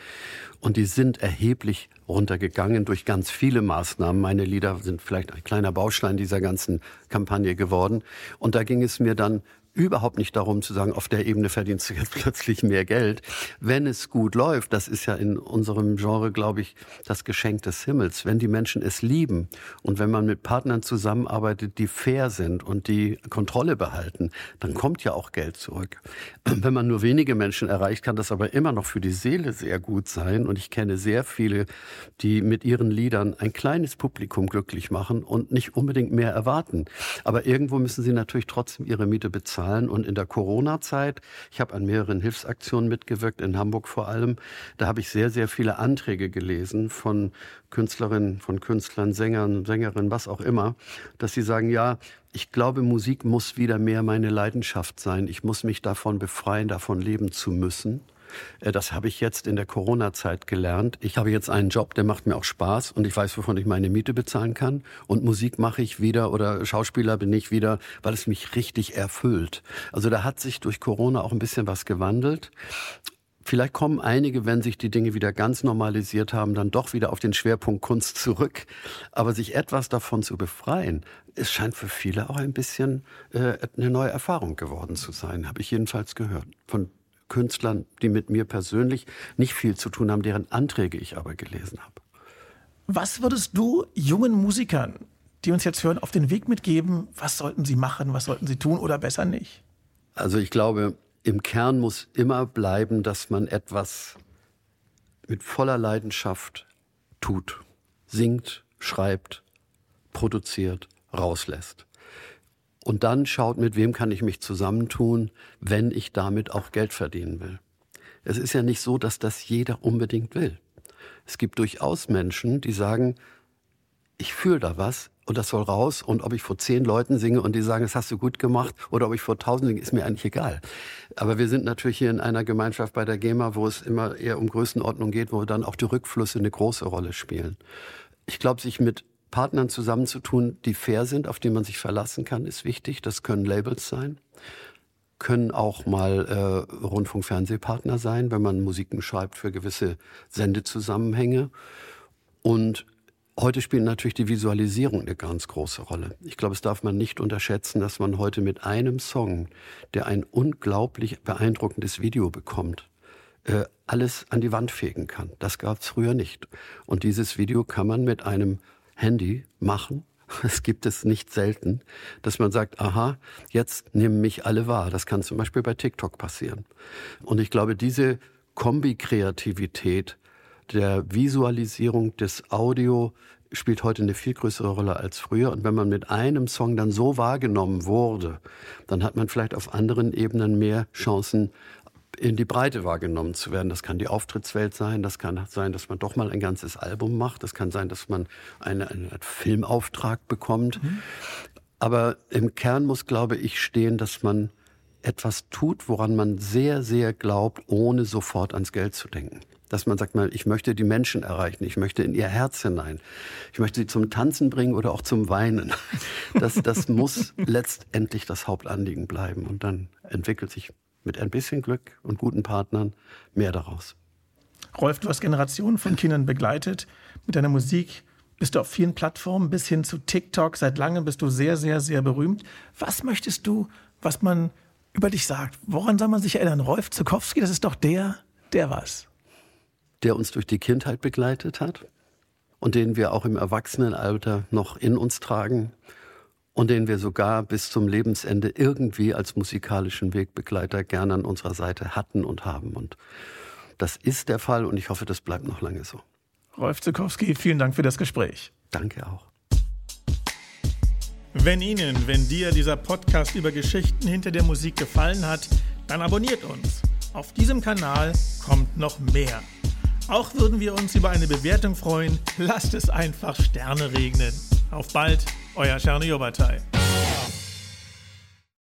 Und die sind erheblich runtergegangen durch ganz viele Maßnahmen. Meine Lieder sind vielleicht ein kleiner Baustein dieser ganzen Kampagne geworden. Und da ging es mir dann überhaupt nicht darum zu sagen, auf der Ebene verdienst du jetzt *laughs* plötzlich mehr Geld. Wenn es gut läuft, das ist ja in unserem Genre, glaube ich, das Geschenk des Himmels. Wenn die Menschen es lieben und wenn man mit Partnern zusammenarbeitet, die fair sind und die Kontrolle behalten, dann kommt ja auch Geld zurück. *clears throat* Wenn man nur wenige Menschen erreicht, kann das aber immer noch für die Seele sehr gut sein. Und ich kenne sehr viele, die mit ihren Liedern ein kleines Publikum glücklich machen und nicht unbedingt mehr erwarten. Aber irgendwo müssen sie natürlich trotzdem ihre Miete bezahlen Zahlen. Und in der Corona-Zeit, ich habe an mehreren Hilfsaktionen mitgewirkt, in Hamburg vor allem, da habe ich sehr, sehr viele Anträge gelesen von Künstlerinnen, von Künstlern, Sängern, Sängerinnen, was auch immer, dass sie sagen, ja, ich glaube, Musik muss wieder mehr meine Leidenschaft sein. Ich muss mich davon befreien, davon leben zu müssen. Äh, das habe ich jetzt in der Corona-Zeit gelernt. Ich habe jetzt einen Job, der macht mir auch Spaß und ich weiß, wovon ich meine Miete bezahlen kann. Und Musik mache ich wieder oder Schauspieler bin ich wieder, weil es mich richtig erfüllt. Also da hat sich durch Corona auch ein bisschen was gewandelt Vielleicht kommen einige, wenn sich die Dinge wieder ganz normalisiert haben, dann doch wieder auf den Schwerpunkt Kunst zurück. Aber sich etwas davon zu befreien, es scheint für viele auch ein bisschen äh, eine neue Erfahrung geworden zu sein, habe ich jedenfalls gehört. Von Künstlern, die mit mir persönlich nicht viel zu tun haben, deren Anträge ich aber gelesen habe. Was würdest du jungen Musikern, die uns jetzt hören, auf den Weg mitgeben? Was sollten sie machen, was sollten sie tun oder besser nicht? Also ich glaube, im Kern muss immer bleiben, dass man etwas mit voller Leidenschaft tut, singt, schreibt, produziert, rauslässt. Und dann schaut, mit wem kann ich mich zusammentun, wenn ich damit auch Geld verdienen will. Es ist ja nicht so, dass das jeder unbedingt will. Es gibt durchaus Menschen, die sagen, ich fühle da was und das soll raus. Und ob ich vor zehn Leuten singe und die sagen, das hast du gut gemacht, oder ob ich vor tausend singe, ist mir eigentlich egal. Aber wir sind natürlich hier in einer Gemeinschaft bei der GEMA, wo es immer eher um Größenordnung geht, wo dann auch die Rückflüsse eine große Rolle spielen. Ich glaube, sich mit Partnern zusammenzutun, die fair sind, auf die man sich verlassen kann, ist wichtig. Das können Labels sein, können auch mal äh, Rundfunk-Fernsehpartner sein, wenn man Musiken schreibt für gewisse Sendezusammenhänge. Und heute spielt natürlich die Visualisierung eine ganz große Rolle. Ich glaube, es darf man nicht unterschätzen, dass man heute mit einem Song, der ein unglaublich beeindruckendes Video bekommt, äh, alles an die Wand fegen kann. Das gab es früher nicht. Und dieses Video kann man mit einem Handy machen. *laughs* Es gibt es nicht selten, dass man sagt, aha, jetzt nehmen mich alle wahr. Das kann zum Beispiel bei TikTok passieren. Und ich glaube, diese Kombi-Kreativität der Visualisierung des Audio spielt heute eine viel größere Rolle als früher. Und wenn man mit einem Song dann so wahrgenommen wurde, dann hat man vielleicht auf anderen Ebenen mehr Chancen, in die Breite wahrgenommen zu werden. Das kann die Auftrittswelt sein, das kann sein, dass man doch mal ein ganzes Album macht, das kann sein, dass man eine, einen Filmauftrag bekommt. Mhm. Aber im Kern muss, glaube ich, stehen, dass man etwas tut, woran man sehr, sehr glaubt, ohne sofort ans Geld zu denken. Dass man sagt mal, ich möchte die Menschen erreichen, ich möchte in ihr Herz hinein, ich möchte sie zum Tanzen bringen oder auch zum Weinen. Das, das *laughs* muss letztendlich das Hauptanliegen bleiben und dann entwickelt sich mit ein bisschen Glück und guten Partnern mehr daraus. Rolf, du hast Generationen von Kindern begleitet. Mit deiner Musik bist du auf vielen Plattformen bis hin zu TikTok. Seit langem bist du sehr, sehr, sehr berühmt. Was möchtest du, was man über dich sagt? Woran soll man sich erinnern? Rolf Zukowski, das ist doch der, der was? Der uns durch die Kindheit begleitet hat und den wir auch im Erwachsenenalter noch in uns tragen und den wir sogar bis zum Lebensende irgendwie als musikalischen Wegbegleiter gerne an unserer Seite hatten und haben. Und das ist der Fall und ich hoffe, das bleibt noch lange so. Rolf Zukowski, vielen Dank für das Gespräch. Danke auch. Wenn Ihnen, wenn dir dieser Podcast über Geschichten hinter der Musik gefallen hat, dann abonniert uns. Auf diesem Kanal kommt noch mehr. Auch würden wir uns über eine Bewertung freuen. Lasst es einfach Sterne regnen. Auf bald! euer Czerny.